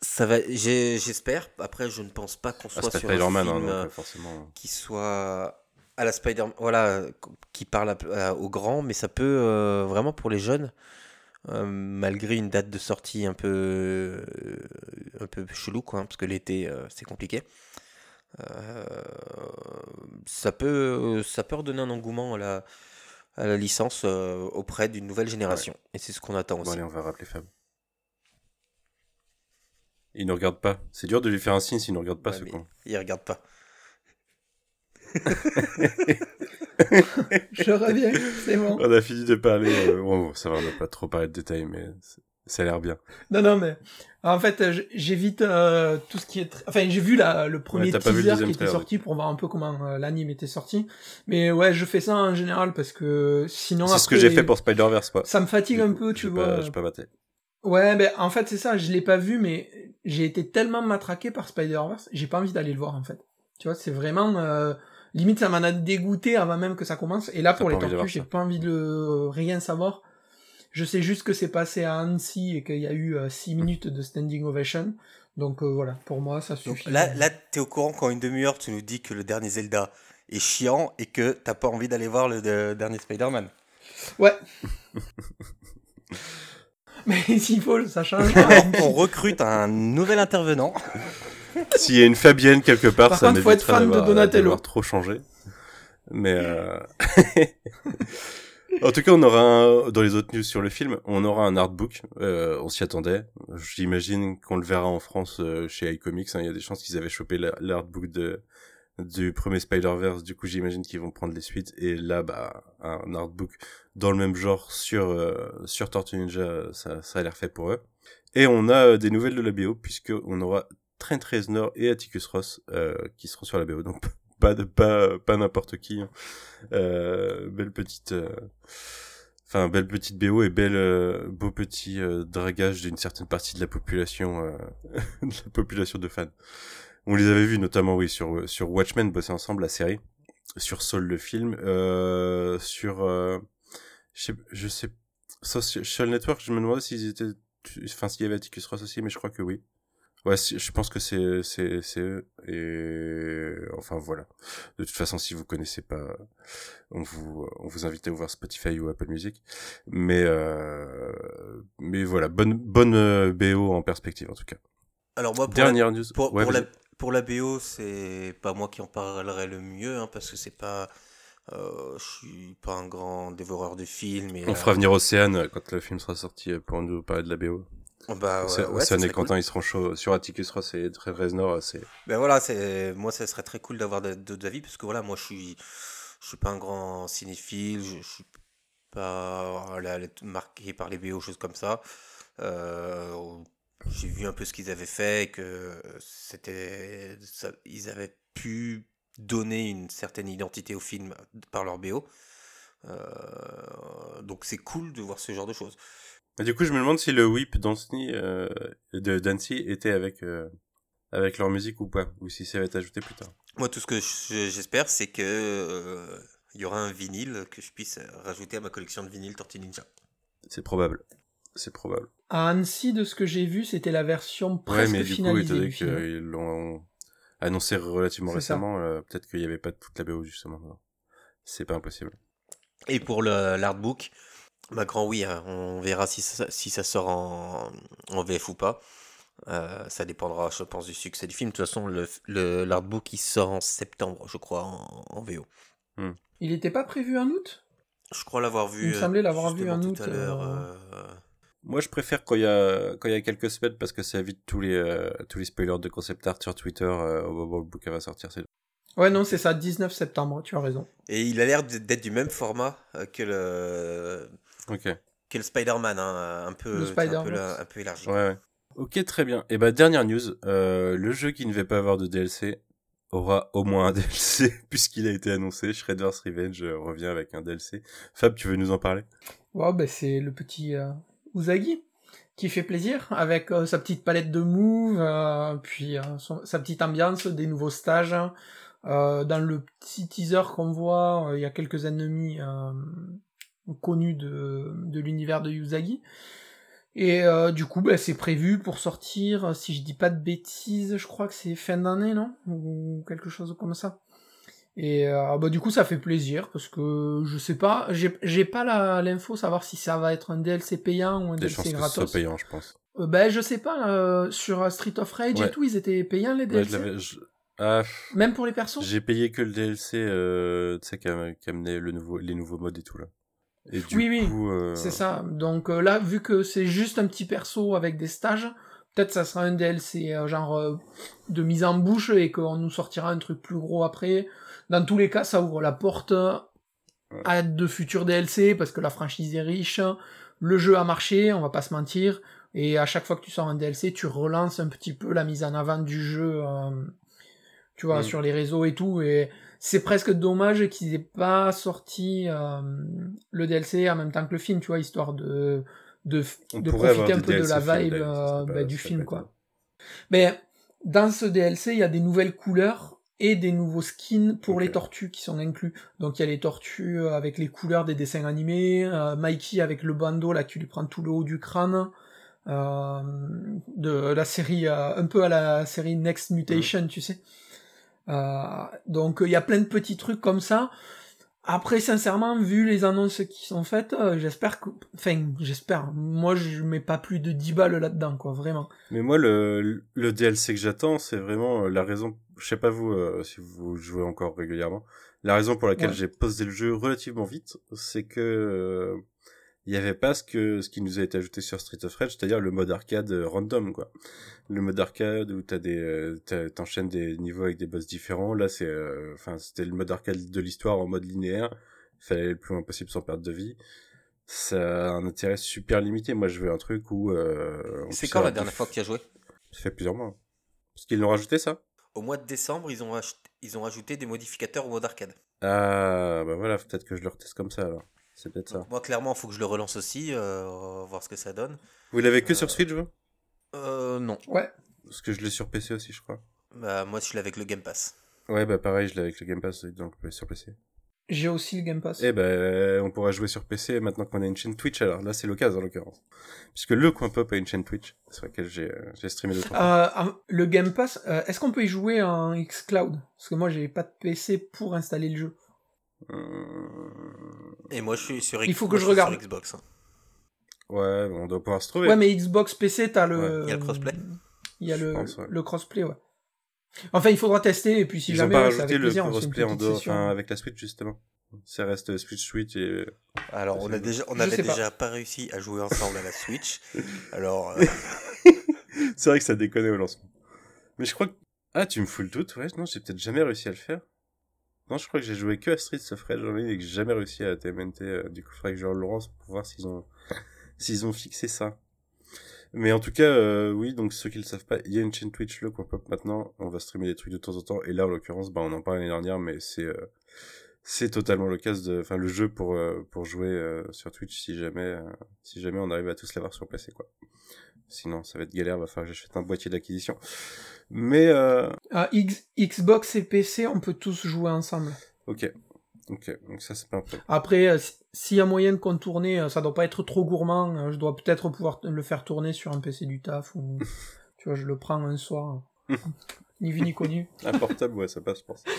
Ça va, j'espère. Après, je ne pense pas qu'on Ah, soit sur un Spider-Man, hein, donc euh, euh, forcément. qui soit à la Spider, voilà, qui parle aux grands, mais ça peut euh, vraiment pour les jeunes, euh, malgré une date de sortie un peu, euh, un peu chelou, quoi, hein, parce que l'été euh, c'est compliqué. Euh, ça peut, ça peut redonner un engouement à la, à la licence euh, auprès d'une nouvelle génération, et c'est ce qu'on attend Bon, aussi. allez, on va rappeler Fab. Il ne regarde pas. C'est dur de lui faire un signe s'il ne regarde pas, Ouais, ce con. il regarde pas. Je reviens, c'est bon. On a fini de parler. euh, bon, ça va, on va pas trop parler de détails, mais ça a l'air bien. Non, non, mais en fait, euh, j'évite euh, tout ce qui est. tr- Enfin, j'ai vu la, le premier le teaser qui était trailer, sorti pour voir un peu comment euh, l'anime était sorti. Mais ouais, je fais ça en général parce que sinon. C'est ce que j'ai fait pour Spider-Verse, quoi. Ça me fatigue un peu, tu vois. Pas, j'ai pas battu. Ouais, ben en fait, c'est ça, je l'ai pas vu, mais j'ai été tellement matraqué par Spider-Verse, j'ai pas envie d'aller le voir en fait. Tu vois, c'est vraiment. euh, limite, ça m'en a dégoûté avant même que ça commence. Et là, pour les tortues, j'ai pas envie de le- rien savoir. Je sais juste que c'est passé à Annecy et qu'il y a eu 6 minutes de standing ovation. Donc euh, voilà, pour moi, ça Donc suffit. là, là tu es au courant quand une demi-heure, tu nous dis que le dernier Zelda est chiant et que t'as pas envie d'aller voir le de- dernier Spider-Man. Ouais. mais s'il faut, ça change. On recrute un nouvel intervenant. S'il y a une Fabienne quelque part, Par ça contre, faut être fan de Donatello. trop changé. Mais euh... en tout cas, on aura dans les autres news sur le film, on aura un artbook. Euh, on s'y attendait. J'imagine qu'on le verra en France euh, chez iComics. hein. Il y a des chances qu'ils avaient chopé la- l'artbook de du premier Spider-Verse. Du coup, j'imagine qu'ils vont prendre les suites. Et là, bah, un artbook dans le même genre sur euh, sur Tortue Ninja, ça, ça a l'air fait pour eux. Et on a euh, des nouvelles de la BO puisque on aura Trent Reznor et Atticus Ross euh, qui seront sur la BO. Donc pas de pas pas n'importe qui. hein. Euh, belle petite euh, enfin belle petite BO et belle euh, beau petit euh, dragage d'une certaine partie de la population euh, de la population de fans. On les avait vus notamment oui sur sur Watchmen bosser ensemble la série, sur Soul le film, euh, sur euh, je sais, je sais Social Network, je me demandais s'ils étaient enfin s'il y avait Atticus Ross aussi mais je crois que oui. Ouais, je pense que c'est c'est c'est eux et enfin voilà. De toute façon, si vous connaissez pas, on vous on vous invite à ouvrir Spotify ou Apple Music. Mais euh, mais voilà, bonne bonne euh, BO en perspective en tout cas. Alors moi, pour la, Dernière news. pour, Ouais, pour la, pour la BO, c'est pas moi qui en parlerai le mieux, hein, parce que c'est pas... euh, je suis pas un grand dévoreur de films. Et, On euh, fera venir Océane quand le film sera sorti pour nous parler de la BO. Bah, ouais, ça serait cool. Ils seront chauds sur Atticus Ross et Reznor. C'est Ben voilà, c'est moi ça serait très cool d'avoir d'autres avis parce que voilà, moi je suis je suis pas un grand cinéphile, je, je suis pas là, là, marqué par les BO choses comme ça. Euh, j'ai vu un peu ce qu'ils avaient fait que c'était ils avaient pu donner une certaine identité au film par leur BO. Euh, donc c'est cool de voir ce genre de choses. Et du coup, je me demande si le whip d'Anthony euh, de Dancy était avec euh, avec leur musique ou pas, ou si ça va être ajouté plus tard. Moi, tout ce que je- j'espère, c'est que euh, y aura un vinyle que je puisse rajouter à ma collection de vinyles Tortue Ninja. C'est probable. C'est probable. À Annecy, de ce que j'ai vu, c'était la version Ouais, presque mais du coup, étant donné qu'ils l'ont annoncé relativement récemment, euh, peut-être qu'il n'y avait pas toute la BO justement. C'est pas impossible. Et pour le- l'artbook, bah grand oui, hein, on verra si ça, si ça sort en, en VF ou pas. Euh, ça dépendra, je pense, du succès du film. De toute façon, le, le- l'artbook il sort en septembre, je crois, en, en VO. Il n'était pas prévu en août? Je crois l'avoir vu. Il me semblait l'avoir vu en tout août, à l'heure. euh, euh, Moi, je préfère quand il y a quand il y a quelques semaines parce que ça évite tous les euh, tous les spoilers de concept art sur Twitter au moment où le bouquin va sortir. C'est Ouais, non, c'est ça, 19 septembre, tu as raison. Et il a l'air d'être du même format que le, ok. que le Spider-Man, hein, un peu, Le un peu, la- un peu élargi. Ouais, ouais. Ok, très bien. Et bah dernière news, euh, le jeu qui ne va pas avoir de DLC aura au moins un DLC puisqu'il a été annoncé. Shredder's Revenge euh, revient avec un DLC. Fab, tu veux nous en parler? Ouais, ben c'est le petit euh, Uzagi qui fait plaisir avec euh, sa petite palette de moves, euh, puis euh, son- sa petite ambiance, des nouveaux stages. Euh, dans le petit teaser qu'on voit, euh, il y a quelques ennemis euh, connus de, de l'univers de Uzagi. Et euh, du coup, ben, c'est prévu pour sortir, si je dis pas de bêtises, je crois que c'est fin d'année, non? Ou quelque chose comme ça. Et euh, bah, du coup, ça fait plaisir parce que je sais pas, j'ai pas l'info savoir si ça va être un DLC payant ou un Des chances DLC que ce soit gratos. payant, je pense. Euh, ben je sais pas, euh, sur Street of Rage Ouais. et tout, ils étaient payants les DLC. je- Ah, Même pour les persos? j'ai payé que le DLC, euh, tu sais, qui amenait le nouveau, les nouveaux modes et tout là. Et du Oui, oui, euh, C'est ça. Donc euh, là, vu que c'est juste un petit perso avec des stages, peut-être ça sera un DLC euh, genre de mise en bouche et qu'on nous sortira un truc plus gros après. Dans tous les cas, ça ouvre la porte à de futurs DLC parce que la franchise est riche, le jeu a marché, on va pas se mentir. Et à chaque fois que tu sors un DLC, tu relances un petit peu la mise en avant du jeu, tu vois, Mm. sur les réseaux et tout. Et c'est presque dommage qu'ils aient pas sorti euh, le DLC en même temps que le film, tu vois, histoire de de, de profiter un peu de la vibe euh, bah, pas- du film, quoi. Mais dans ce DLC, il y a des nouvelles couleurs et des nouveaux skins pour les tortues qui sont inclus. Donc il y a les tortues avec les couleurs des dessins animés, euh, Mikey avec le bandeau là qui lui prend tout le haut du crâne, euh, de la série un peu à la série Next Mutation, tu sais. Euh, donc il y a plein de petits trucs comme ça. Après, sincèrement, vu les annonces qui sont faites, euh, j'espère que, enfin, j'espère. Moi, je mets pas plus de 10 balles là-dedans, quoi, vraiment. Mais moi, le, le DLC que j'attends, c'est vraiment euh, la raison. Je sais pas vous euh, si vous jouez encore régulièrement. La raison pour laquelle Ouais. j'ai posé le jeu relativement vite, c'est que euh, il y avait pas ce que ce qui nous a été ajouté sur Street of Rage, c'est-à-dire le mode arcade euh, random, quoi. Le mode arcade où t'as des, euh, t'enchaînes des niveaux avec des boss différents. Là, c'est, euh, enfin, c'était le mode arcade de l'histoire en mode linéaire. Il fallait aller le plus loin possible sans perdre de vie. Ça a un intérêt super limité. Moi, je veux un truc où. Euh, C'est quand la dernière fois que tu as joué? Ça fait plusieurs mois. Parce qu'ils l'ont rajouté, ça? Au mois de décembre, ils ont, ils ont ajouté des modificateurs au mode arcade. Ah, bah voilà, peut-être que je le reteste comme ça, alors. C'est peut-être ça. Donc, moi, clairement, il faut que je le relance aussi, euh, voir ce que ça donne. Vous l'avez que Euh, sur Switch, vous? Euh, non. Ouais. Parce que je l'ai sur PC aussi, je crois. Bah, moi, je l'ai avec le Game Pass. Ouais, bah pareil, je l'ai avec le Game Pass, donc sur PC. J'ai aussi le Game Pass. Eh ben, on pourra jouer sur PC maintenant qu'on a une chaîne Twitch, alors là, c'est l'occasion, en l'occurrence. Puisque le Coin Pop a une chaîne Twitch, sur laquelle j'ai euh, j'ai streamé deux, trois fois. Euh, le Game Pass, euh, est-ce qu'on peut y jouer en xCloud? Parce que moi, j'ai pas de PC pour installer le jeu. Hum, Et moi, je suis sur, Il faut moi, que je je suis sur regarde. Xbox. hein. Ouais, on doit pouvoir se trouver. Ouais, mais Xbox PC, t'as le. Ouais, il y a le crossplay. Il y a Je le, pense, ouais. le crossplay, ouais. Enfin, il faudra tester, et puis si Ils jamais, ont pas rajouté le plaisir, crossplay en dehors, enfin, avec la Switch, justement. Ça reste Switch Switch et... Alors, on, a déjà, on avait pas. déjà pas réussi à jouer ensemble à la Switch. Alors, euh, C'est vrai que ça déconnait au lancement. Mais je crois que... Ah, tu me fous le doute, ouais. Non, j'ai peut-être jamais réussi à le faire. Non, je crois que j'ai joué que à Street of Rage en ligne et que j'ai jamais réussi à TMNT. euh, Du coup, il faudrait que je le lance pour voir s'ils ont... s'ils ont fixé ça. Mais en tout cas, euh, oui, donc ceux qui le savent pas, il y a une chaîne Twitch, le Coin Pop maintenant. On va streamer des trucs de temps en temps. Et là, en l'occurrence, bah, on en parlait l'année dernière, mais c'est... euh, c'est totalement l'occasion de, enfin le jeu pour euh, pour jouer euh, sur Twitch si jamais euh, si jamais on arrive à tous l'avoir sur PC quoi. Sinon ça va être galère, va falloir que j'achète un boîtier d'acquisition. Mais euh, Ah, X- Xbox et PC, on peut tous jouer ensemble. ok, ok, donc ça c'est pas un problème. Après, euh, si- s'il y a moyen de contourner, euh, ça doit pas être trop gourmand. euh, Je dois peut-être pouvoir le faire tourner sur un PC du taf ou tu vois, je le prends un soir. ni vu ni connu. Un portable, ouais, ça passe pour ça.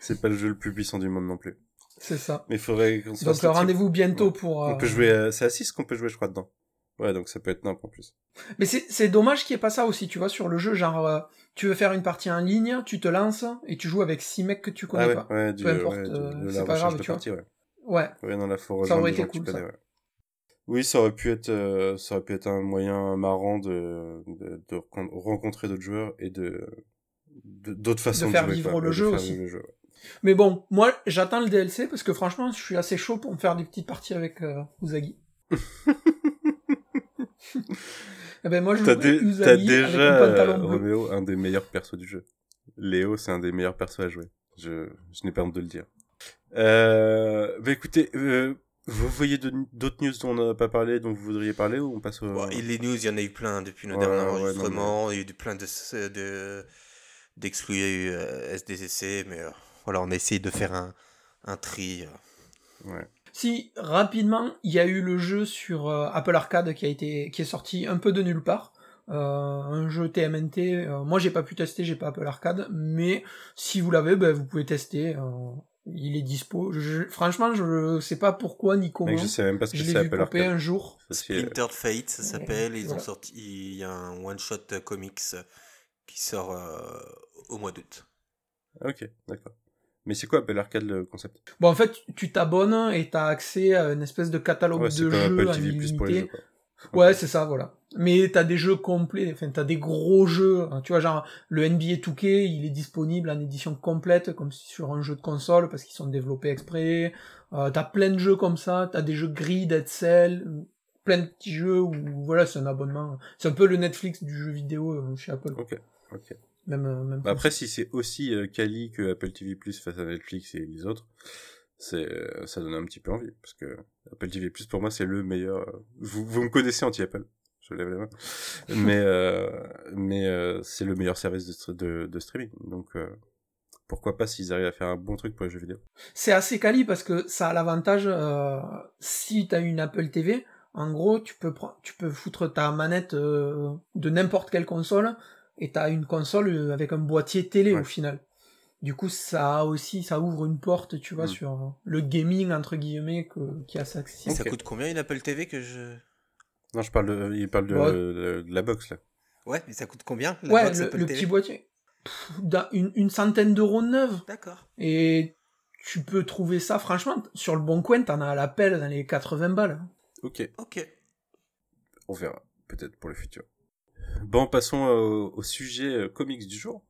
C'est pas le jeu le plus puissant du monde non plus. C'est ça. Mais il faudrait qu'on se Donc rendez-vous bientôt pour. On peut jouer, c'est à 6 qu'on peut jouer, je crois, dedans. Ouais, donc ça peut être nimp en plus. Mais c'est c'est dommage qu'il n'y ait pas ça aussi, tu vois, sur le jeu. Genre, euh, tu veux faire une partie en ligne, tu te lances et tu joues avec six mecs que tu connais ah ouais, pas. ouais, du, Peu importe, ouais, euh, c'est la pas grave, tu vois. partie, ouais. Ouais. Ouais, non, là, faut Ça aurait été cool, ça. connais, ouais. Oui, ça aurait pu être, euh, ça aurait pu être un moyen marrant de, de, de rencontrer d'autres joueurs et de, d'autres façons de, faire jouer, vivre le jeu aussi. le jeu. Mais bon, moi, j'attends le DLC parce que franchement, je suis assez chaud pour me faire des petites parties avec euh, Uzagi. Eh ben moi je T'as dé- t'as déjà, euh. Roméo, un des meilleurs persos du jeu. Léo, c'est un des meilleurs persos à jouer. Je, je n'ai pas honte de le dire. Euh, bah écoutez, euh, vous voyez d'autres news dont on n'a pas parlé, dont vous voudriez parler, ou on passe au... Bon, et les news, il y en a eu plein depuis nos Ouais, derniers ouais, non, enregistrements. Il y a eu plein de, de, d'exclus, il y a eu euh, SDCC, mais euh, voilà, on a essayé de faire un, un tri. euh. Ouais. Si rapidement, il y a eu le jeu sur euh, Apple Arcade qui a été qui est sorti un peu de nulle part. Euh, un jeu TMNT. euh, moi, j'ai pas pu tester, j'ai pas Apple Arcade, mais si vous l'avez, ben, vous pouvez tester. euh, il est dispo. Je- franchement, je sais pas pourquoi ni comment. Mec, je sais même pas ce que c'est Apple Arcade. un jour. Splintered Fate, ça s'appelle. Ils ont sorti, il y a un one-shot euh, comics qui sort euh, au mois d'août. Ok, d'accord. Mais c'est quoi Apple Arcade le concept? Bon, en fait, tu t'abonnes et t'as accès à une espèce de catalogue Ouais, de jeux Apple TV Plus pour les jeux. illimité. quoi. Ouais, c'est ça, voilà. Mais t'as des jeux complets, enfin t'as des gros jeux. hein. Tu vois, genre le NBA 2K, il est disponible en édition complète, comme sur un jeu de console, parce qu'ils sont développés exprès. Euh, t'as plein de jeux comme ça, t'as des jeux gris, Dead Cell, plein de petits jeux où voilà, c'est un abonnement. C'est un peu le Netflix du jeu vidéo euh, chez Apple. Ok, ok. Même, euh, même Bah après, si c'est aussi euh, quali que Apple TV Plus face à Netflix et les autres, c'est euh, ça donne un petit peu envie parce que Apple TV Plus pour moi c'est le meilleur. euh, Vous, vous me connaissez anti Apple, je lève la main, mais euh, mais euh, c'est le meilleur service de, de, de streaming. Donc euh, pourquoi pas s'ils arrivent à faire un bon truc pour les jeux vidéo. C'est assez quali parce que ça a l'avantage, euh, si t'as une Apple TV, en gros, tu peux, tu peux foutre ta manette euh, de n'importe quelle console et t'as une console euh, avec un boîtier télé Ouais. au final. Du coup, ça a aussi, ça ouvre une porte, tu vois, Mm. sur le gaming entre guillemets que, qui assez Et accessible. ça coûte combien une Apple TV que je. Non, je parle de, il parle de, Ouais. de- de la box là. Ouais, mais ça coûte combien la Ouais, box le, petit boîtier? Pff, une, une centaine d'euros neuve. D'accord. Et tu peux trouver ça, franchement, sur le bon coin, t'en as à l'appel dans les 80 balles. Ok, Ok. on verra peut-être pour le futur. Bon, passons au, au sujet euh, comics du jour.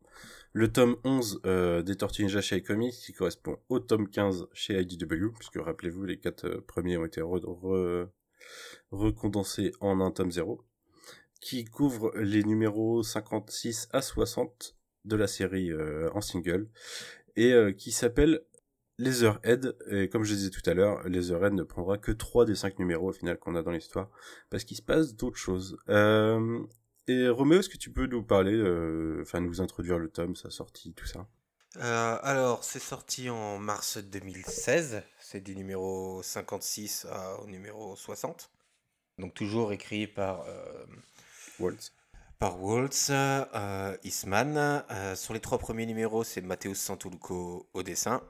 Le tome 11 euh, des Tortues Ninja chez Comics qui correspond au tome 15 chez IDW, puisque rappelez-vous, les quatre euh, premiers ont été re- re- recondensés en un tome 0, qui couvre les numéros 56 à 60 de la série euh, en single, et euh, qui s'appelle Leatherhead, et comme je disais tout à l'heure, Leatherhead ne prendra que 3 des 5 numéros au final qu'on a dans l'histoire, parce qu'il se passe d'autres choses. Euh, et Roméo, est-ce que tu peux nous parler, euh, enfin nous introduire le tome, sa sortie, tout ça? Euh, alors, c'est sorti en mars 2016. C'est du numéro 56 à- au numéro 60. Donc, toujours écrit par, euh, Waltz. par Waltz, euh, Eastman. Euh, sur les trois premiers numéros, c'est Matheus Santoluco au dessin.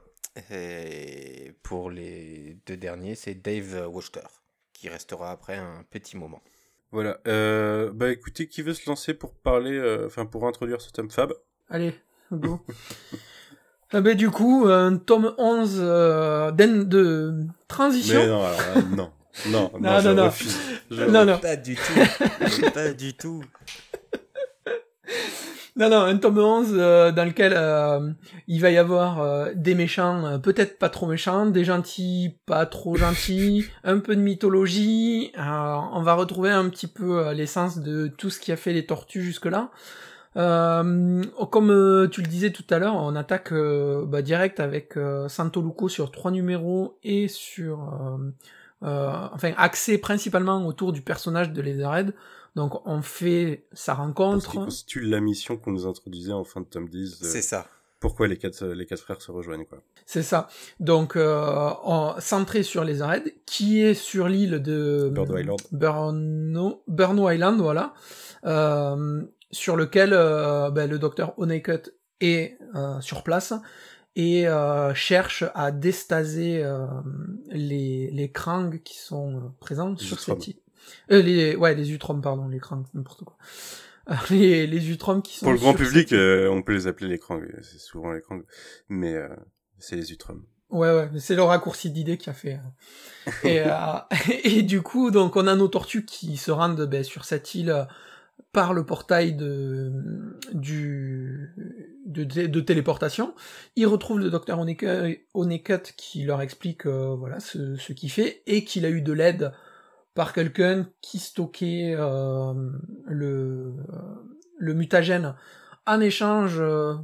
Et pour les deux derniers, c'est Dave Wachter, qui restera après un petit moment. Voilà. Euh, bah écoutez, qui veut se lancer pour parler, euh, enfin pour introduire ce tome Fab? Allez, go. Ah ben, du coup, un tome 11 euh, d'en- de transition. Mais non, alors non. Non, non, Non, je non, non. Je Non, non. Pas du tout. pas du tout. Non, non, un tome 11 euh, dans lequel euh, il va y avoir euh, des méchants, euh, peut-être pas trop méchants, des gentils, pas trop gentils, un peu de mythologie. euh, on va retrouver un petit peu l'essence de tout ce qui a fait les tortues jusque-là. Euh, comme tu le disais tout à l'heure, on attaque bah, direct avec euh, Santo Luco sur trois numéros et sur... euh, euh, enfin, axé principalement autour du personnage de Leatherhead. Donc on fait sa rencontre. constitue la mission qu'on nous introduisait en fin de tome 10. euh, C'est ça. pourquoi les quatre, les quatre frères se rejoignent, quoi. C'est ça. Donc, euh, en- centré sur les arrêts, qui est sur l'île de Burno Island. Burno, Burno Island, voilà, euh, sur lequel euh, ben, le docteur Honeycutt est euh, sur place et euh, cherche à déstaser euh, les, les Krang qui sont euh, présents sur cette île. Euh, les, ouais, les Utroms, pardon, les Krang, n'importe quoi. Euh, Les, les Utroms qui sont Pour le grand public, euh, on peut les appeler les Krang. C'est souvent les Krang. Mais c'est les Utroms. Ouais, ouais, mais c'est le raccourci d'idée qui a fait. Et, et du coup, donc, on a nos tortues qui se rendent ben, sur cette île par le portail de, du, de, de téléportation. Ils retrouvent le docteur Honeycutt Honeycutt qui leur explique euh, voilà, ce, ce qu'il fait et qu'il a eu de l'aide par quelqu'un qui stockait euh, le, le mutagène en échange euh,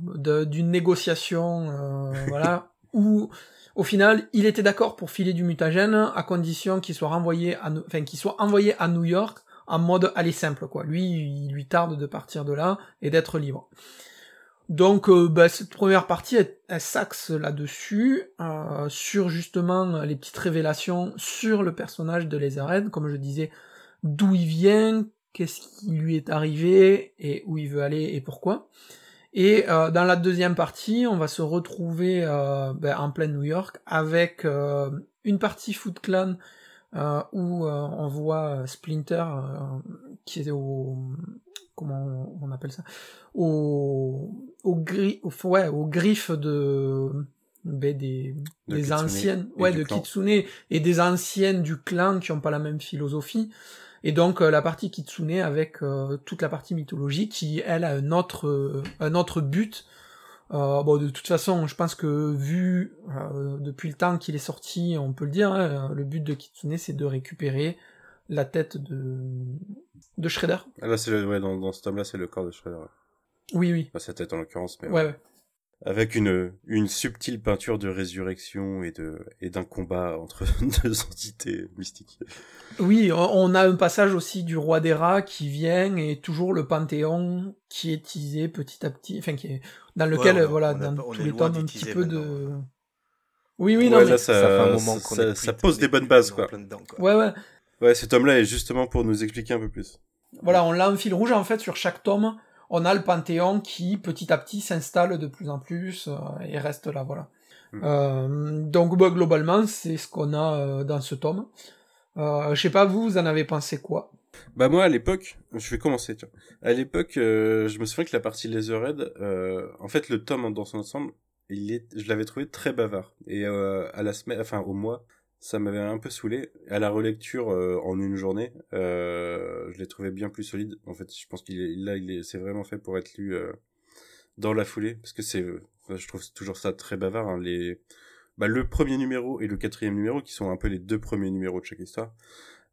d'une négociation, euh, voilà, où au final il était d'accord pour filer du mutagène à condition qu'il soit renvoyé, à, enfin qu'il soit envoyé à New York en mode aller simple quoi. Lui, il lui tarde de partir de là et d'être libre. Donc euh, bah, cette première partie, elle, s'axe là-dessus, euh, sur justement les petites révélations sur le personnage de Laserhead, comme je disais, d'où il vient, qu'est-ce qui lui est arrivé, et où il veut aller, et pourquoi. Et euh, dans la deuxième partie, on va se retrouver euh, ben, en pleine New York avec euh, une partie Foot Clan où on voit Splinter qui est au comment on appelle ça au au gri ouais, aux griffes de ben, des, De des anciennes ouais de clan. Kitsune et des anciennes du clan qui ont pas la même philosophie et donc euh, la partie Kitsune avec euh, toute la partie mythologie qui elle a un autre euh, un autre but euh, bon, de toute façon, je pense que vu euh, depuis le temps qu'il est sorti, on peut le dire, hein, le but de Kitsune, c'est de récupérer la tête de, de Shredder. Ah, là, c'est le, ouais, dans, dans ce tome-là, c'est le corps de Shredder. ouais. Oui, oui. Pas sa tête en l'occurrence, mais Ouais, ouais. avec une, une subtile peinture de résurrection et de et d'un combat entre deux entités mystiques. Oui, on- on a un passage aussi du roi des rats qui vient et toujours le panthéon qui est teasé petit à petit, enfin qui est dans lequel, on voilà, on a dans tous les tomes, un petit peu de. Oui, oui, Ouais, non, là, mais... ça, Ça fait un moment qu'on ça, ça pose des bonnes bases, dedans, quoi. Ouais, ouais. Ouais, ce tome-là est justement pour nous expliquer un peu plus. Voilà, on l'a en fil rouge en fait sur chaque tome. On a le Panthéon qui petit à petit s'installe de plus en plus euh, et reste là, voilà. Mm. Euh, donc bah, globalement, c'est ce qu'on a euh, dans ce tome. Euh, je sais pas, vous, vous en avez pensé quoi? Bah moi à l'époque, je vais commencer. Tiens. À l'époque, je me souviens que la partie Laserhead, en fait le tome dans son ensemble, il est, je l'avais trouvé très bavard. Et à la semaine, enfin au mois, ça m'avait un peu saoulé. À la relecture euh, en une journée, euh, je l'ai trouvé bien plus solide. En fait, je pense qu'il est là, il est, c'est vraiment fait pour être lu euh, dans la foulée, parce que c'est, je trouve toujours ça très bavard. hein, les, bah, le premier numéro et le quatrième numéro, qui sont un peu les deux premiers numéros de chaque histoire.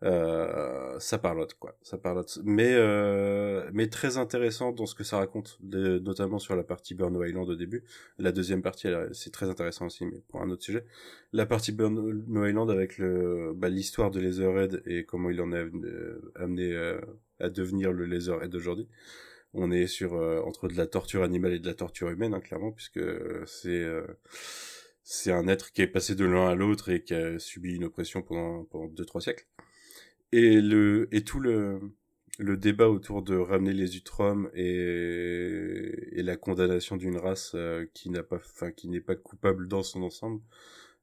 Euh, ça parlote quoi, ça parlote. Mais euh, mais très intéressant dans ce que ça raconte, notamment sur la partie Burno Island au début. La deuxième partie, c'est très intéressant aussi, mais pour un autre sujet. La partie Burno Island avec le bah, l'histoire de Laserhead et comment il en est euh, amené euh, à devenir le Laserhead d'aujourd'hui. On est sur euh, entre de la torture animale et de la torture humaine, hein, clairement, puisque c'est c'est un être qui est passé de l'un à l'autre et qui a subi une oppression pendant pendant deux trois siècles et le et tout le le débat autour de ramener les Utroms et, et la condamnation d'une race euh, qui n'a pas enfin qui n'est pas coupable dans son ensemble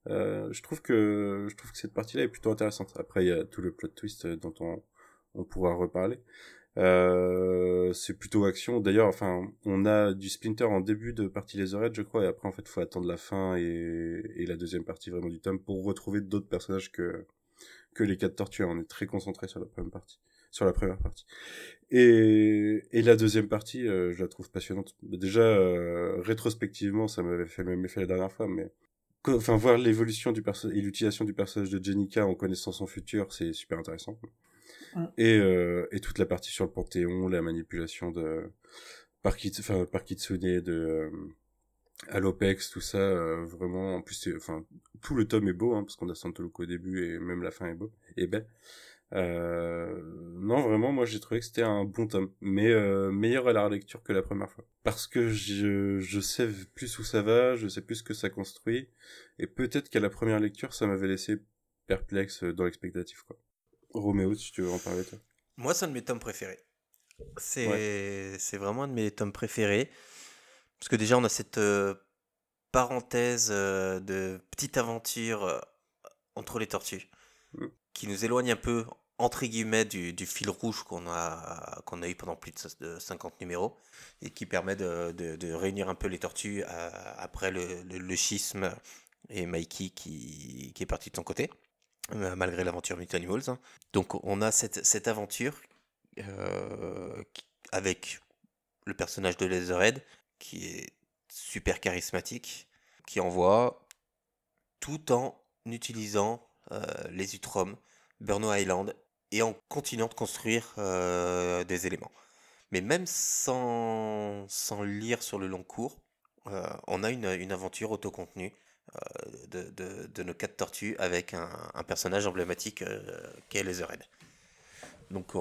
euh, je trouve que je trouve que cette partie là est plutôt intéressante. Après il y a tout le plot twist euh, dont on on pourra reparler. Euh, c'est plutôt action. D'ailleurs enfin on a du Splinter en début de partie Laserhead je crois et après en fait faut attendre la fin et, et la deuxième partie vraiment du tome pour retrouver d'autres personnages que que les quatre tortues. On est très concentré sur la première partie. Sur la première partie. Et, et la deuxième partie, euh, je la trouve passionnante. Déjà, euh, rétrospectivement, ça m'avait fait le même effet la dernière fois, mais enfin voir l'évolution du personnage et l'utilisation du personnage de Jenica en connaissant son futur, c'est super intéressant. Et, euh, et toute la partie sur le Panthéon, la manipulation de par, Kits- enfin, par Kitsune, de euh, à l'Opex, tout ça, euh, vraiment, en plus, enfin, tout le tome est beau, hein, parce qu'on a Santoloco au début et même la fin est beau, et belle. Euh, non, vraiment, moi j'ai trouvé que c'était un bon tome, mais euh, meilleur à la relecture que la première fois. Parce que je, je sais plus où ça va, je sais plus ce que ça construit, et peut-être qu'à la première lecture, ça m'avait laissé perplexe dans l'expectative, quoi. Roméo, si tu veux en parler, toi. Moi, c'est un de mes tomes préférés. C'est c'est vraiment un de mes tomes préférés. Parce que déjà, on a cette euh, parenthèse euh, de petite aventure euh, entre les tortues Mm. qui nous éloigne un peu, entre guillemets, du, du fil rouge qu'on a, qu'on a eu pendant plus de, de 50 numéros et qui permet de, de- de réunir un peu les tortues après le, le, le schisme et Mikey qui, qui est parti de son côté, malgré l'aventure Mutant Animals. hein. Donc, on a cette, cette aventure avec le personnage de Laserhead qui est super charismatique, qui envoie tout en utilisant euh, les Utroms, Burno Island et en continuant de construire euh, des éléments. Mais même sans, sans lire sur le long cours, euh, on a une, une aventure autocontenue de, de, de nos quatre tortues avec un, personnage emblématique qui est Leatherhead. Donc euh,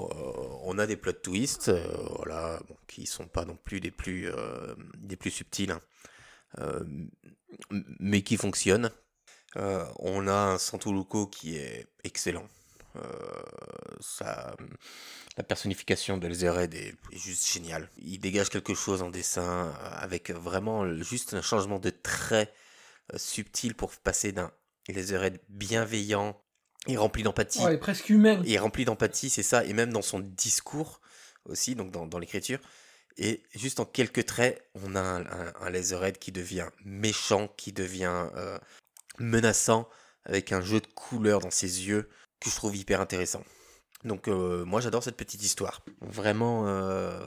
on a des plot twists, euh, voilà, qui sont pas non plus des plus, euh, des plus subtils, hein, euh, mais qui fonctionnent. Euh, on a un Santoluco qui est excellent. Euh, ça, la personnification de Leatherhead est, juste géniale. Il dégage quelque chose en dessin euh, avec vraiment juste un changement de trait euh, subtil pour passer d'un Leatherhead bienveillant et rempli d'empathie Ouais, presque humain. il est rempli d'empathie, c'est ça, et même dans son discours aussi, donc dans, dans l'écriture. Et juste en quelques traits, on a un, un, un Leatherhead qui devient méchant, qui devient euh, menaçant, avec un jeu de couleurs dans ses yeux que je trouve hyper intéressant. Donc euh, moi j'adore cette petite histoire. Vraiment euh,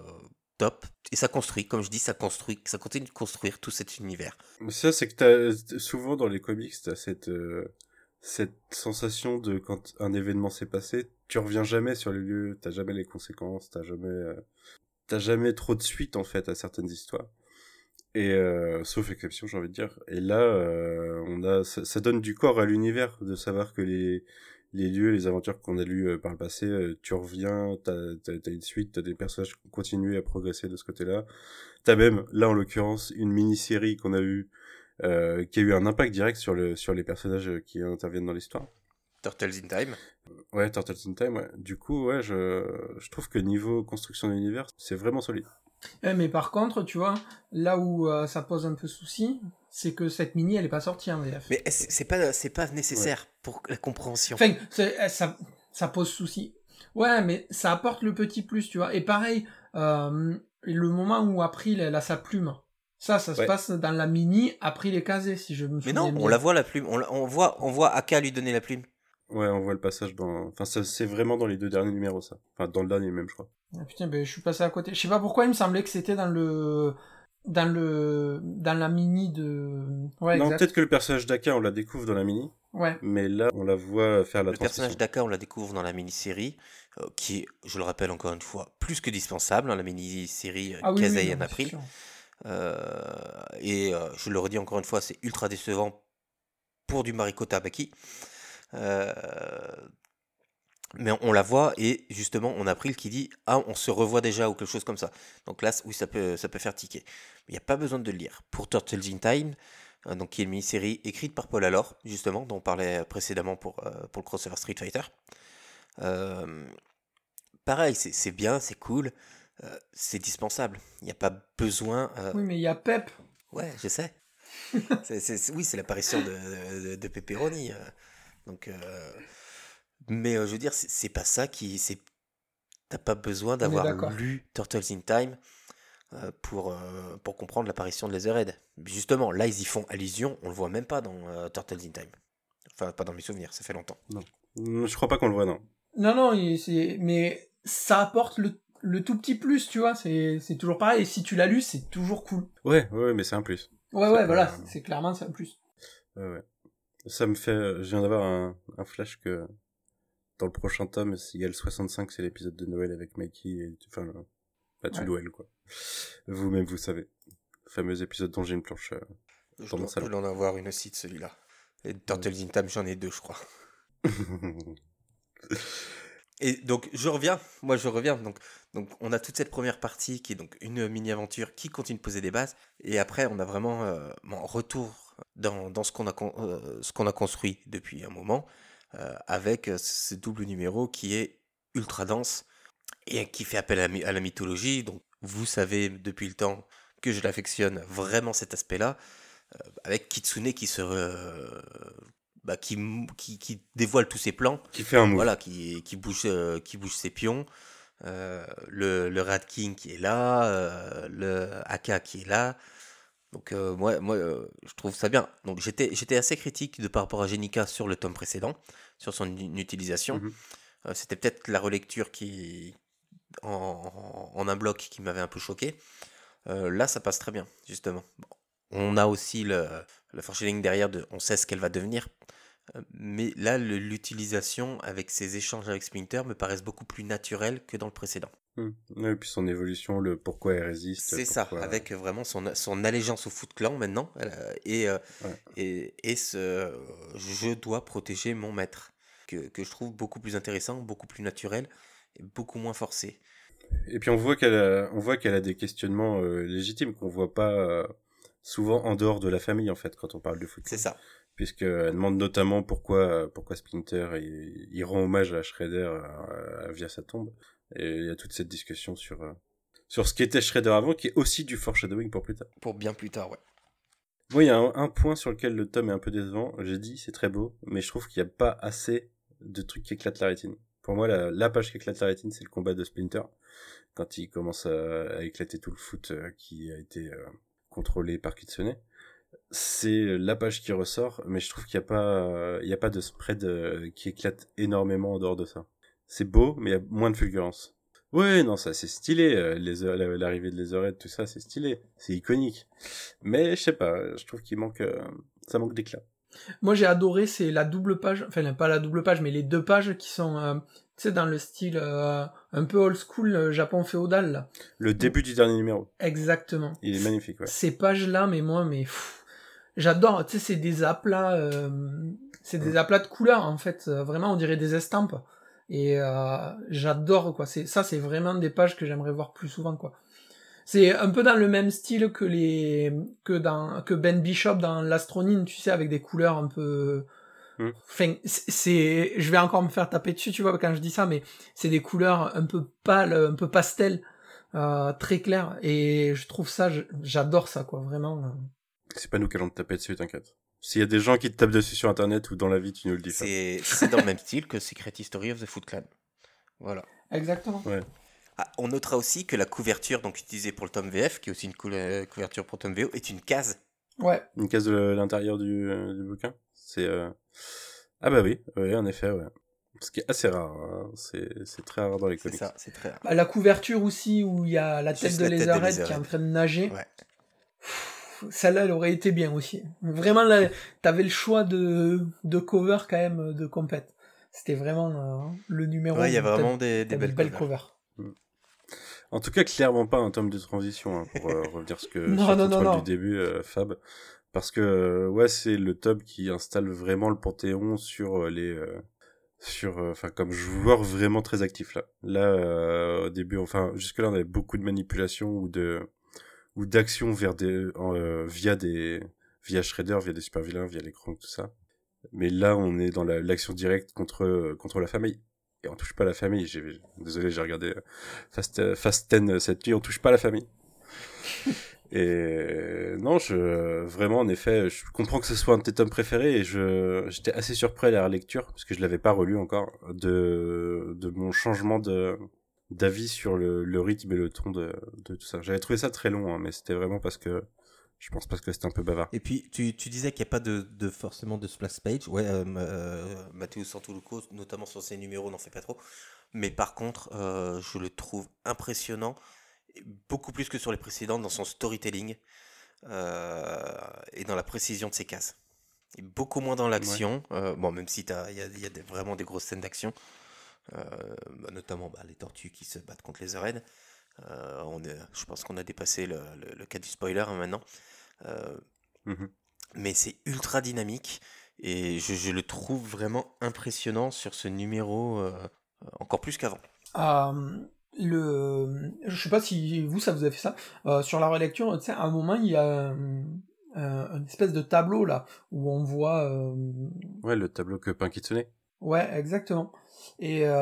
top. Et ça construit, comme je dis, ça construit, ça continue de construire tout cet univers. Mais ça, c'est que souvent dans les comics, t'as cette, euh, cette sensation de quand un événement s'est passé, tu reviens jamais sur les lieux, t'as jamais les conséquences, t'as jamais, euh, t'as jamais trop de suite, en fait, à certaines histoires. Et, euh, sauf exception, j'ai envie de dire. Et là, euh, on a, ça, donne du corps à l'univers de savoir que les, les lieux, les aventures qu'on a lues euh, par le passé, euh, tu reviens, t'as, t'as une suite, t'as des personnages qui ont continué à progresser de ce côté-là. T'as même, là en l'occurrence, une mini-série qu'on a eue, euh, qui a eu un impact direct sur le sur les personnages qui interviennent dans l'histoire. Turtles in Time. Ouais, Turtles in Time, ouais. Du coup, ouais, je, je trouve que niveau construction de l'univers, c'est vraiment solide. Eh, mais par contre, tu vois, là où euh, ça pose un peu souci, c'est que cette mini, elle est pas sortie en VF. Mais c'est pas, c'est pas nécessaire pour la compréhension? Enfin, c'est- eh, ça, ça pose souci. Ouais, mais ça apporte le petit plus, tu vois. Et pareil, euh, le moment où April, elle a sa plume, ça, ça se Ouais. passe dans la mini April est casé, si je me Mais souviens non, bien. on la voit la plume. On, la- on voit, on voit Aka lui donner la plume. Ouais, on voit le passage dans, enfin, c'est vraiment dans les deux derniers numéros, ça. Enfin, dans le dernier même, je crois. Ah, putain, ben, je suis passé à côté. Je sais pas pourquoi, il me semblait que c'était dans le, dans le, dans la mini de, ouais, non, peut-être que le personnage d'Aka, on la découvre dans la mini, Ouais. mais là, on la voit faire la Le personnage d'Aka, on la découvre dans la mini-série, euh, qui est, je le rappelle encore une fois, plus que dispensable, hein, la mini-série euh, Ah oui, oui, Kazai non, en mais April. Euh, et euh, je le redis encore une fois, c'est ultra décevant pour du Mariko Tabaki. Euh, mais on la voit et justement on a pris qui dit ah on se revoit déjà ou quelque chose comme ça. Donc là oui ça peut ça peut faire tiquer. Il n'y a pas besoin de le lire. Pour Turtles in Time, donc qui est une mini-série écrite par Paul Allor justement dont on parlait précédemment pour pour le crossover Street Fighter. Pareil c'est bien c'est cool euh, c'est dispensable. Il n'y a pas besoin euh, Oui, mais il y a Pep. Ouais, je sais. C'est- c'est- c'est- oui, c'est l'apparition de, de, de Pepperoni. euh. Donc, euh, mais euh, je veux dire, c'est c'est pas ça qui. c'est- T'as pas besoin d'avoir lu Turtles in Time euh, pour, euh, pour comprendre l'apparition de Leatherhead. Justement, là, ils y font allusion. On le voit même pas dans euh, Turtles in Time. Enfin, pas dans mes souvenirs, ça fait longtemps. Hmm, Je crois pas qu'on le voit, non. Non, non, c'est, mais ça apporte le, le tout petit plus, tu vois. C'est, c'est toujours pareil. Et si tu l'as lu, c'est toujours cool. Ouais, ouais, ouais, mais c'est un plus. Ouais, C'est ouais, pas- voilà. C'est clairement, c'est un plus. Ouais, ouais. Ça me fait, je viens d'avoir un, un flash que dans le prochain tome, il y a le 65, c'est l'épisode de Noël avec Mikey et, enfin, le- pas tout Ouais. Noël, quoi. Vous-même, vous savez. Le fameux épisode dont j'ai une planche. euh, Je Dans mon dois en avoir une aussi de celui-là. Et Turtles in Time, j'en ai deux, je crois. Et donc je reviens, moi je reviens. Donc, on a toute cette première partie qui est donc une mini-aventure qui continue de poser des bases. Et après on a vraiment euh, retour dans, dans ce qu'on a, con- euh, ce qu'on a construit depuis un moment euh, avec euh, ce double numéro qui est ultra dense et qui fait appel à à la mythologie. Donc vous savez depuis le temps que je l'affectionne vraiment cet aspect-là. avec Kitsune qui se... bah, qui, m- qui, qui dévoile tous ses plans qui fait un move. voilà, qui, qui, bouge, euh, qui bouge ses pions. Euh, le, le Rat King qui est là, euh, le Aka qui est là. Donc moi, moi je trouve ça bien. Donc j'étais, j'étais assez critique de par rapport à Genica sur le tome précédent, sur son utilisation. Mhm. C'était peut-être la relecture qui, en, en- en un bloc qui m'avait un peu choqué. Là, ça passe très bien, justement. Bon, on a aussi le, le foreshadowing derrière de on sait ce qu'elle va devenir. Euh, Mais là, l'utilisation avec ses échanges avec Splinter me paraissent beaucoup plus naturels que dans le précédent. Hmm. Et puis son évolution, le pourquoi elle résiste. C'est ça, avec vraiment son, son allégeance au Foot Clan maintenant, euh, et, euh, Ouais. et, et ce euh, je dois protéger mon maître, que, que je trouve beaucoup plus intéressant, beaucoup plus naturel, et beaucoup moins forcé. Et puis on voit qu'elle a, on voit qu'elle a des questionnements euh, légitimes qu'on voit pas euh, souvent en dehors de la famille en fait quand on parle de foot. C'est ça. Puisqu'elle demande notamment pourquoi, pourquoi Splinter il, il rend hommage à Shredder euh, via sa tombe. Et il y a toute cette discussion sur euh, sur ce qu'était Shredder avant, qui est aussi du foreshadowing pour plus tard. Pour bien plus tard, ouais. Moi, il y a un, un point sur lequel le tome est un peu décevant. J'ai dit, c'est très beau, mais je trouve qu'il n'y a pas assez de trucs qui éclatent la rétine. Pour moi, la, la page qui éclate la rétine, c'est le combat de Splinter. Quand il commence à, à éclater tout le foot euh, qui a été euh, contrôlé par Kitsune. C'est la page qui ressort, mais je trouve qu'il n'y a pas, euh, il y a pas de spread euh, qui éclate énormément en dehors de ça. C'est beau, mais il y a moins de fulgurance. Ouais, non, ça c'est stylé, euh, les l'arrivée de Leatherhead, tout ça, c'est stylé, c'est iconique. Mais je sais pas, je trouve qu'il manque, ça manque d'éclat. Moi, j'ai adoré, c'est la double page, enfin, pas la double page, mais les deux pages qui sont, euh, tu sais, dans le style euh, un peu old school euh, Japon féodal, là. Le début du dernier numéro, Exactement. il est magnifique, ouais. Ces pages-là, mais moi, mais pff, j'adore. Tu sais, c'est des aplats, euh, c'est des aplats de couleurs en fait. Euh, Vraiment, on dirait des estampes. Et euh, j'adore quoi. C'est ça, c'est vraiment des pages que j'aimerais voir plus souvent quoi. C'est un peu dans le même style que les que dans que Ben Bishop dans l'Astronine, tu sais, avec des couleurs un peu. Hmm. Enfin, c'est- je vais encore me faire taper dessus, tu vois, quand je dis ça, mais c'est des couleurs un peu pâles, un peu pastel, euh, très claires, et je trouve ça, j'adore ça, quoi, vraiment. C'est pas nous qui allons te taper dessus, t'inquiète. S'il y a des gens qui te tapent dessus sur internet ou dans la vie, tu nous le dis. C'est c'est dans le même style que Secret History of the Foot Clan. Voilà. Exactement. Ah, on notera aussi que la couverture donc utilisée pour le tome VF, qui est aussi une cou- euh, couverture pour tome VO, est une case. Ouais. Une case de l'intérieur du, euh, du bouquin. C'est euh... ah bah oui, oui, en effet, ouais. Ce qui est assez rare. hein. C'est c'est très rare dans les C'est comics. ça, c'est très rare. Bah, la couverture aussi, où il y a la tête Juste de Leatherhead qui est en train de nager. Ouais. Celle-là, elle aurait été bien aussi. Vraiment, là, t'avais le choix de, de cover quand même de compète. C'était vraiment euh, le numéro. Ouais, il y a vraiment des, des belles, belles covers. covers. En tout cas, clairement pas un tome de transition hein, pour euh, revenir ce que Non, sur non, non, du début, euh, Fab, parce que euh, ouais, c'est le tome qui installe vraiment le panthéon sur euh, les euh, sur euh, enfin comme joueur vraiment très actif là. Là euh, au début, enfin jusque là on avait beaucoup de manipulation ou de ou d'action vers des euh, via des via Shredder, via des super vilains, via les tout ça. Mais là, on est dans la- l'action directe contre euh, contre la famille. Et on touche pas la famille. J'ai, désolé, j'ai regardé euh, Fast, Fast 10 euh, cette nuit, on touche pas la famille. et non, je, vraiment, en effet, je comprends que ce soit un de tes tomes préférés et je, j'étais assez surpris à la lecture, parce que je l'avais pas relu encore, de, de mon changement de, d'avis sur le, le rythme et le ton de, de tout ça. J'avais trouvé ça très long, hein, mais c'était vraiment parce que je pense parce que c'était un peu bavard. Et puis, tu, tu disais qu'il n'y a pas de, de forcément de splash page. Ouais, euh, euh, Matteo Santoluco, notamment sur ses numéros, n'en fait pas trop. Mais par contre, euh, je le trouve impressionnant, beaucoup plus que sur les précédents, dans son storytelling euh, et dans la précision de ses cases. Et beaucoup moins dans l'action. euh, bon, même si il y a, y a des- vraiment des grosses scènes d'action, bah, notamment bah, les tortues qui se battent contre les Oren. Euh, on est- je pense qu'on a dépassé le, le- le cas du spoiler hein, maintenant. Euh, Mhm. mais c'est ultra dynamique et je, je le trouve vraiment impressionnant sur ce numéro euh, encore plus qu'avant. Euh, le, je sais pas si vous ça vous a fait ça. Euh, sur la relecture, à un moment il y a euh, euh, une espèce de tableau là où on voit. euh, Ouais, le tableau que Pinkitsune. Ouais, exactement. Et euh,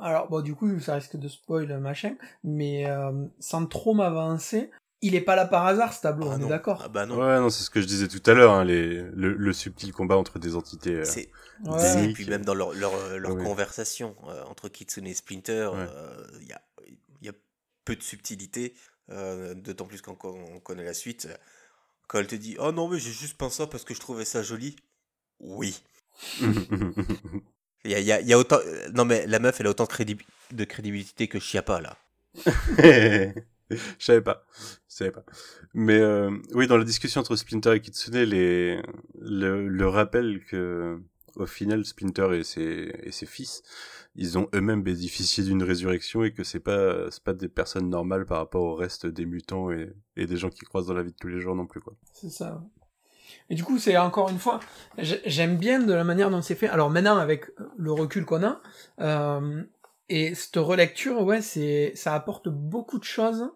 alors bon, du coup, ça risque de spoil machin, mais euh, sans trop m'avancer, il est pas là par hasard ce tableau. Ah on non. est d'accord. Ah bah non. Ouais, non, c'est ce que je disais tout à l'heure, hein, les, le, le subtil combat entre des entités. euh, C'est Ouais. c'est- et puis même dans leur, leur, leur Ouais. conversation euh, entre Kitsune et Splinter, Ouais. euh, il y, a, il y a peu de subtilité, euh, d'autant plus quand on connaît la suite. Quand elle te dit Oh non, mais j'ai juste peint ça parce que je trouvais ça joli. Oui. Il y a, il y a- il y a autant. Non, mais la meuf, elle a autant de, crédib- de crédibilité que Chiappa, là. Je savais pas. Je savais pas. Mais euh, oui, dans la discussion entre Splinter et Kitsune, les, le, le rappel que au final, Splinter et ses, et ses fils, ils ont eux-mêmes bénéficié d'une résurrection et que c'est pas c'est pas des personnes normales par rapport au reste des mutants et, et des gens qui croisent dans la vie de tous les jours non plus quoi. C'est ça. Et du coup, c'est encore une fois, j'ai- j'aime bien de la manière dont c'est fait. Alors maintenant, avec le recul qu'on a, euh, et cette relecture, ouais, c'est, ça apporte beaucoup de choses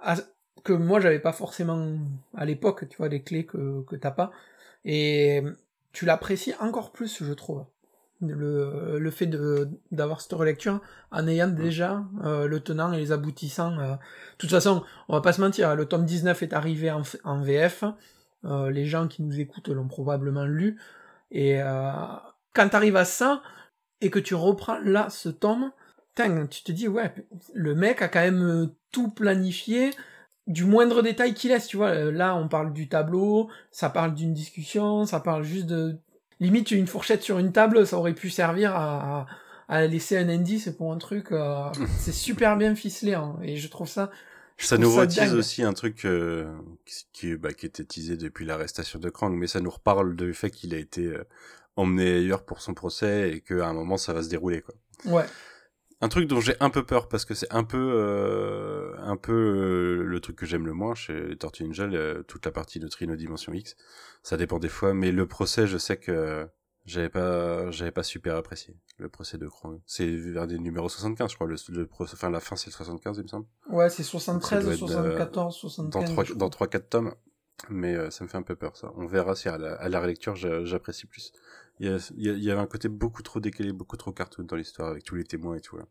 à- que moi j'avais pas forcément à l'époque, tu vois, des clés que, que t'as pas. Et tu l'apprécies encore plus, je trouve. Le, le fait de, d'avoir cette relecture en ayant déjà euh, le tenant et les aboutissants. euh. De toute façon, on va pas se mentir, le tome 19 est arrivé en VF. Euh, les gens qui nous écoutent l'ont probablement lu. Et euh, quand t'arrives à ça, et que tu reprends là ce tome, putain, tu te dis, ouais, le mec a quand même euh, tout planifié, du moindre détail qu'il laisse, tu vois. Euh, Là, on parle du tableau, ça parle d'une discussion, ça parle juste de... Limite, une fourchette sur une table, ça aurait pu servir à laisser un indice pour un truc. euh, c'est super bien ficelé, hein, et je trouve ça... Ça nous retise aussi un truc euh, qui, bah, qui était teasé depuis l'arrestation de Krang, mais ça nous reparle du fait qu'il a été euh, emmené ailleurs pour son procès et qu'à un moment ça va se dérouler quoi. Ouais. Un truc dont j'ai un peu peur parce que c'est un peu euh, un peu euh, le truc que j'aime le moins chez les Tortues Ninja, toute la partie de Trino Dimension X. Ça dépend des fois, mais le procès, je sais que j'avais pas j'avais pas super apprécié le procès de Krang. C'est vers des numéros 75, je crois. Le, le procès, enfin la fin c'est le 75, il me semble. Ouais, c'est Ça 73, doit être, euh, 74, 75. dans trois je dans crois. trois quatre tomes mais euh, ça me fait un peu peur ça on verra si à la, à la relecture j'a- j'apprécie plus il y, a, il y a- il y avait un côté beaucoup trop décalé beaucoup trop cartoon dans l'histoire avec tous les témoins et tout là.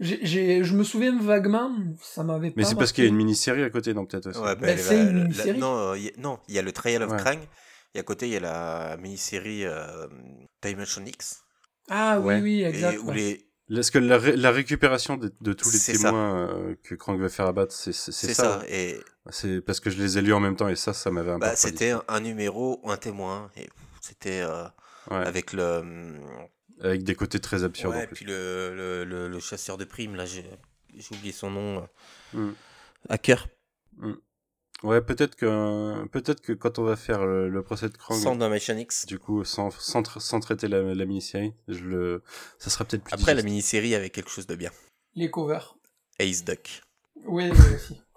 J'ai, j'ai- je me souviens vaguement, ça m'avait pas. mais c'est parce qu'il y a une mini-série à côté non peut-être aussi Ouais, Bah, elle c'est une mini-série. non, euh, y non, il y a le Trial of Ouais. Krang, et à côté, il y a la mini-série euh, Dimension X. Ah oui, Ouais. oui, et exact. où ouais. les... Est-ce que la, ré- la récupération de, de tous les ça. témoins euh, que Krang va faire abattre, c'est c'est- c'est ça, ça. Et C'est parce que je les ai lus en même temps et ça, ça m'avait un peu bah, c'était un, numéro, un témoin. Et c'était euh, Ouais. avec le. hum, Avec des côtés très absurdes. Plus. puis le, le, le, le chasseur de primes, là, j'ai j'ai oublié son nom. euh, Mm. Hacker. Ouais, peut-être que peut-être que quand on va faire le, le procès de Krang, Sans du coup, sans, sans, tra- sans traiter la, la mini-série, je le, ça sera peut-être plus. Après, la mini-série avait quelque chose de bien. Les covers. Ace Duck. Oui, oui, aussi.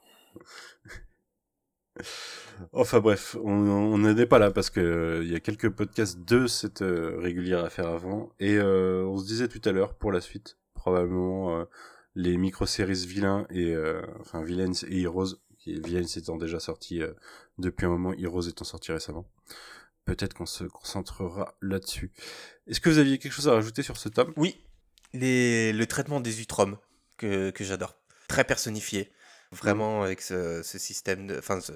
Enfin bref, on n'en est pas là parce que euh, il y a quelques podcasts de cette euh, régulière à faire avant et euh, on se disait tout à l'heure pour la suite probablement euh, les micro-séries vilains et euh, enfin villains et heroes qui villains étant déjà sorti euh, depuis un moment, heroes étant sorti récemment. Peut-être qu'on se concentrera là-dessus. Est-ce que vous aviez quelque chose à rajouter sur ce tome? Oui, les, le traitement des Utroms, que, que j'adore. Très personnifié. Vraiment avec ce, ce système de. Enfin, ce,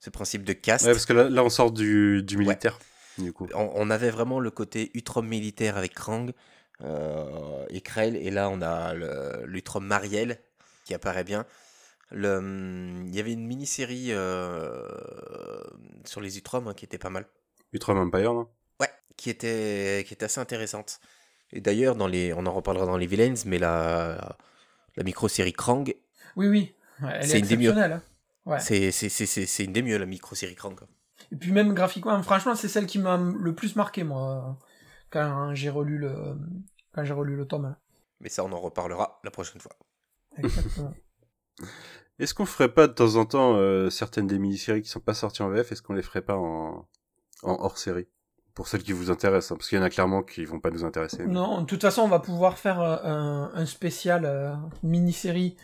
ce principe de caste. Ouais, parce que là, là on sort du, du militaire du coup. on, on avait vraiment le côté Utrom militaire avec Krang euh, et Krell, et là on a l'Utrom Mariel qui apparaît bien. Le, hum, il y avait une mini-série euh, sur les Utroms hein, qui était pas mal. Utrom Empire, non? Ouais, qui était, qui était assez intéressante. Et d'ailleurs, dans les, on en reparlera dans les Villains, mais la, la micro-série Krang, Oui, oui. Ouais, elle C'est est une des mieux. exceptionnelle. hein. Ouais. c'est c'est- c'est- c'est- c'est une des mieux, la micro-série Krang. Et puis même graphiquement, franchement, c'est celle qui m'a le plus marqué, moi, quand j'ai relu le, quand j'ai relu le tome. hein. Mais ça, on en reparlera la prochaine fois. Exactement. Est-ce qu'on ferait pas de temps en temps euh, certaines des mini-séries qui sont pas sorties en VF, est-ce qu'on les ferait pas en, hors-série Pour celles qui vous intéressent, hein, parce qu'il y en a clairement qui vont pas nous intéresser. Non, de toute façon, on va pouvoir faire euh, un, spécial euh, mini-série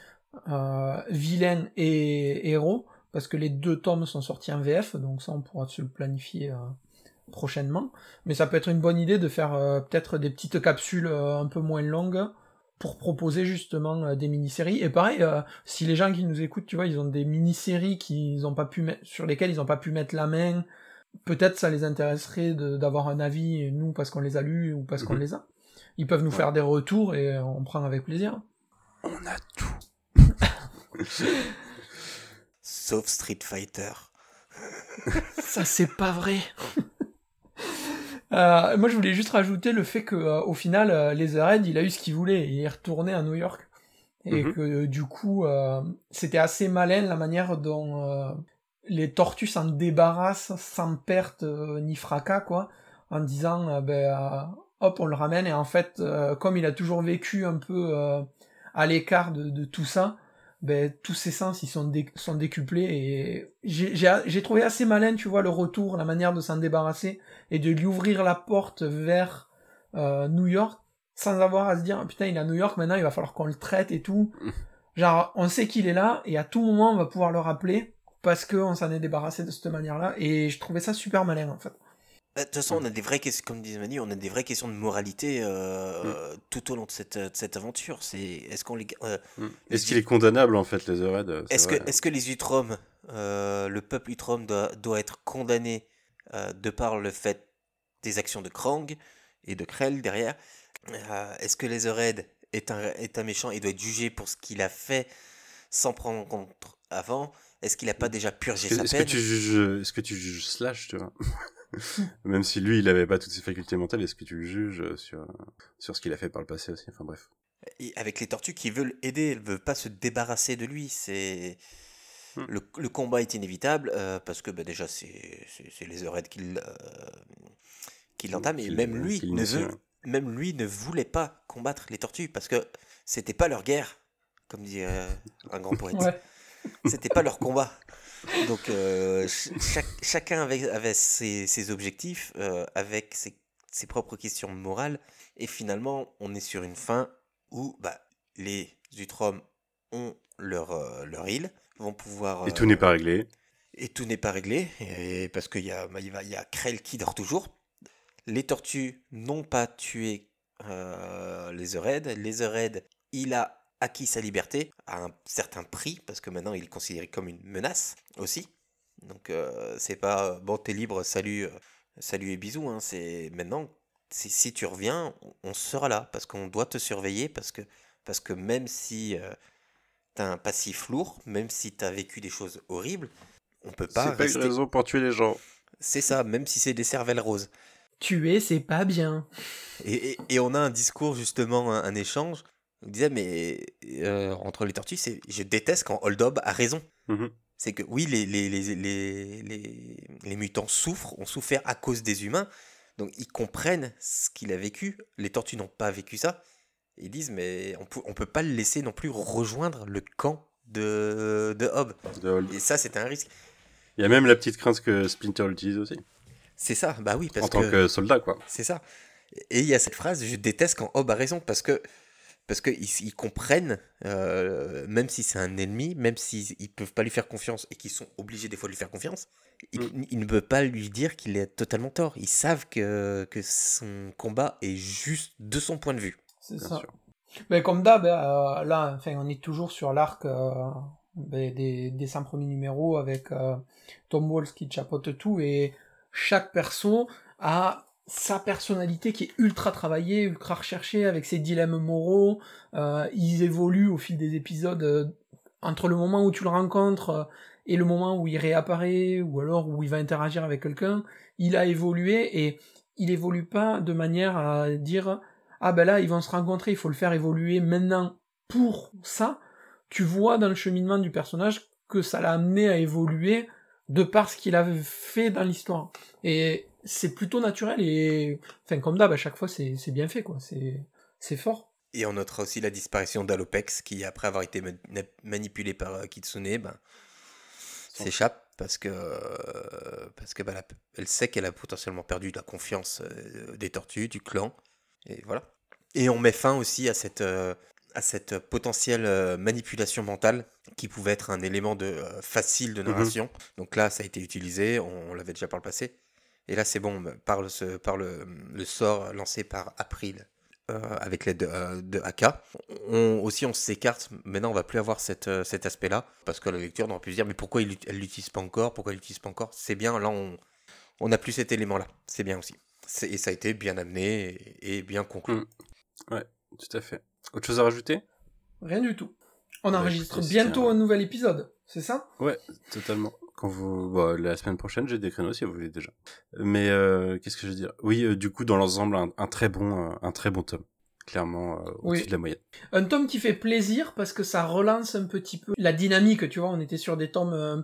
euh, vilain et héros, parce que les deux tomes sont sortis en VF, donc ça, on pourra se le planifier prochainement. Mais ça peut être une bonne idée de faire peut-être des petites capsules un peu moins longues pour proposer justement euh, des mini-séries. Et pareil, euh, si les gens qui nous écoutent, tu vois, ils ont des mini-séries qu'ils ont pas pu mettre, sur lesquelles ils n'ont pas pu mettre la main, peut-être ça les intéresserait d'avoir un avis, nous parce qu'on les a lus ou parce qu'on Mhm. les a. Ils peuvent nous faire des retours et on prend avec plaisir. On a tout. Sauf Street Fighter. Ça, c'est pas vrai. Euh, moi, je voulais juste rajouter le fait que, euh, au final, euh, Leatherhead, il a eu ce qu'il voulait. Il est retourné à New York. et Mhm. que du coup euh, c'était assez malin la manière dont euh, les tortues s'en débarrassent sans perte euh, ni fracas quoi en disant euh, ben euh, hop on le ramène et en fait euh, comme il a toujours vécu un peu euh, à l'écart de, de tout ça ben tous ses sens ils sont dé- sont décuplés et j'ai trouvé assez malin tu vois le retour la manière de s'en débarrasser et de lui ouvrir la porte vers euh, New York sans avoir à se dire putain il est à New York maintenant il va falloir qu'on le traite et tout. Genre on sait qu'il est là et à tout moment on va pouvoir le rappeler parce que on s'en est débarrassé de cette manière là et je trouvais ça super malin en fait De toute façon, on a des vraies questions, comme disait Manu, on a des vraies questions de moralité euh, tout au long de cette, de cette aventure. C'est est-ce qu'on les, euh, Mm. Est-ce qu'il est condamnable en fait, les Red est-ce que, est-ce que les Utroms, euh, le peuple Utrom doit, doit être condamné euh, de par le fait des actions de Krang et de Krell derrière Euh, Est-ce que les Red est un, est un méchant et doit être jugé pour ce qu'il a fait sans prendre en compte avant? Est-ce qu'il n'a pas déjà purgé sa que, est-ce que peine? tu juges, est-ce que tu juges Slash, tu vois? Même si lui, il avait pas toutes ses facultés mentales, est-ce que tu le juges sur sur ce qu'il a fait par le passé aussi? Enfin bref. Et avec les tortues qui veulent aider, elles veulent pas se débarrasser de lui. C'est Hmm. le, le combat est inévitable euh, parce que bah, déjà c'est les Red qui euh, l'entament et même lui ne veut même lui ne voulait pas combattre les tortues parce que c'était pas leur guerre, comme dit euh, un grand poète. ouais C'était pas leur combat. Donc euh, chaque- chacun avait, avait ses, ses objectifs, euh, avec ses, ses propres questions morales. Et finalement, on est sur une fin où bah, les Utroms ont leur, euh, leur île, vont pouvoir... Et tout n'est pas réglé. et tout n'est pas réglé, et parce qu'il y a, bah, il y a Krell qui dort toujours. Les tortues n'ont pas tué les Ered. Les Ered, il a acquis sa liberté à un certain prix, parce que maintenant il est considéré comme une menace aussi. Donc euh, c'est pas euh, bon, t'es libre, salut, euh, salut et bisous. hein. C'est maintenant, si tu reviens, on, sera là, parce qu'on doit te surveiller, parce que, parce que même si euh, t'as un passif lourd, même si t'as vécu des choses horribles, on peut pas C'est pas une raison pour tuer les gens. C'est ça, même si c'est des cervelles roses. tuer c'est pas bien Et, et- et on a un discours, justement, un, un échange. On disait, mais euh, entre les tortues, c'est je déteste quand Hold a raison. Mhm. C'est que oui, les, les, les, les, les, mutants souffrent, ont souffert à cause des humains. Donc ils comprennent ce qu'il a vécu. Les tortues n'ont pas vécu ça. Ils disent, mais on peut, on peut pas le laisser non plus rejoindre le camp de, de Hob. De. Et ça, c'est un risque. Il y a même la petite crainte que Splinter l'utilise aussi. C'est ça, bah oui, parce en tant que... que soldat, quoi. C'est ça. Et il y a cette phrase, je déteste quand Hob a raison, parce que parce qu'ils ils comprennent, euh, même si c'est un ennemi, même s'ils ils peuvent pas lui faire confiance et qu'ils sont obligés des fois de lui faire confiance, ils, Mm. ils ne peuvent pas lui dire qu'il est totalement tort. Ils savent que, que son combat est juste de son point de vue. c'est ça sûr. Mais comme d'hab, euh, là, enfin, on est toujours sur l'arc euh, des, des 100 premiers numéros avec euh, Tom Walls qui chapeaute tout et chaque perso a sa personnalité qui est ultra travaillée, ultra recherchée avec ses dilemmes moraux. Euh, ils évoluent au fil des épisodes euh, entre le moment où tu le rencontres euh, et le moment où il réapparaît ou alors où il va interagir avec quelqu'un. Il a évolué et il évolue pas de manière à dire ah ben là ils vont se rencontrer, il faut le faire évoluer maintenant pour ça, tu vois dans le cheminement du personnage que ça l'a amené à évoluer de par ce qu'il avait fait dans l'histoire. Et c'est plutôt naturel et, enfin comme d'hab, à chaque fois c'est c'est bien fait quoi, c'est c'est fort. Et on notera aussi la disparition d'Alopex, qui après avoir été ma- manipulé par euh, Kitsune, ben, s'échappe parce que, euh, parce que ben, elle, a- elle sait qu'elle a potentiellement perdu la confiance euh, des tortues, du clan. Et voilà. Et on met fin aussi à cette, euh, à cette potentielle euh, manipulation mentale qui pouvait être un élément de, euh, facile de narration. Donc là, ça a été utilisé, on, on l'avait déjà par le passé. Et là, c'est bon, par le, ce- par le, le sort lancé par April euh, avec l'aide de, euh, de Aka. On, aussi, on s'écarte. Maintenant, on va plus avoir cette, euh, cet aspect-là. Parce que la lecture, on aurait pu se dire, mais pourquoi il, elle l'utilise pas encore? Pourquoi elle l'utilise pas encore? C'est bien, là, on on n'a plus cet élément-là. C'est bien aussi. C'est- Et ça a été bien amené et, et bien conclu. Mm. Tout à fait. Autre chose à rajouter? Rien du tout. On Bah, enregistre bientôt un nouvel épisode, c'est ça? Ouais, totalement. Quand vous, bah, la semaine prochaine, j'ai des créneaux si vous voulez déjà. Mais euh, qu'est-ce que je veux dire? Oui, euh, du coup, dans l'ensemble, un, un très bon, euh, un très bon tome, clairement euh, Oui. au-dessus de la moyenne. Un tome qui fait plaisir parce que ça relance un petit peu la dynamique, tu vois. On était sur des tomes euh,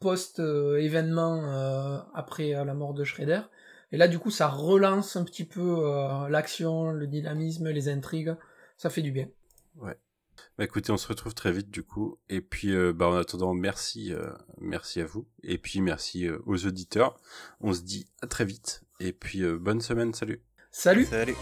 post-événement euh, après la mort de Shredder. Et là, du coup, ça relance un petit peu euh, l'action, le dynamisme, les intrigues. Ça fait du bien. Bah écoutez, on se retrouve très vite du coup. Et puis euh, bah en attendant, merci, euh, merci à vous. Et puis merci euh, aux auditeurs. On se dit à très vite. Et puis euh, bonne semaine, salut. Salut Salut.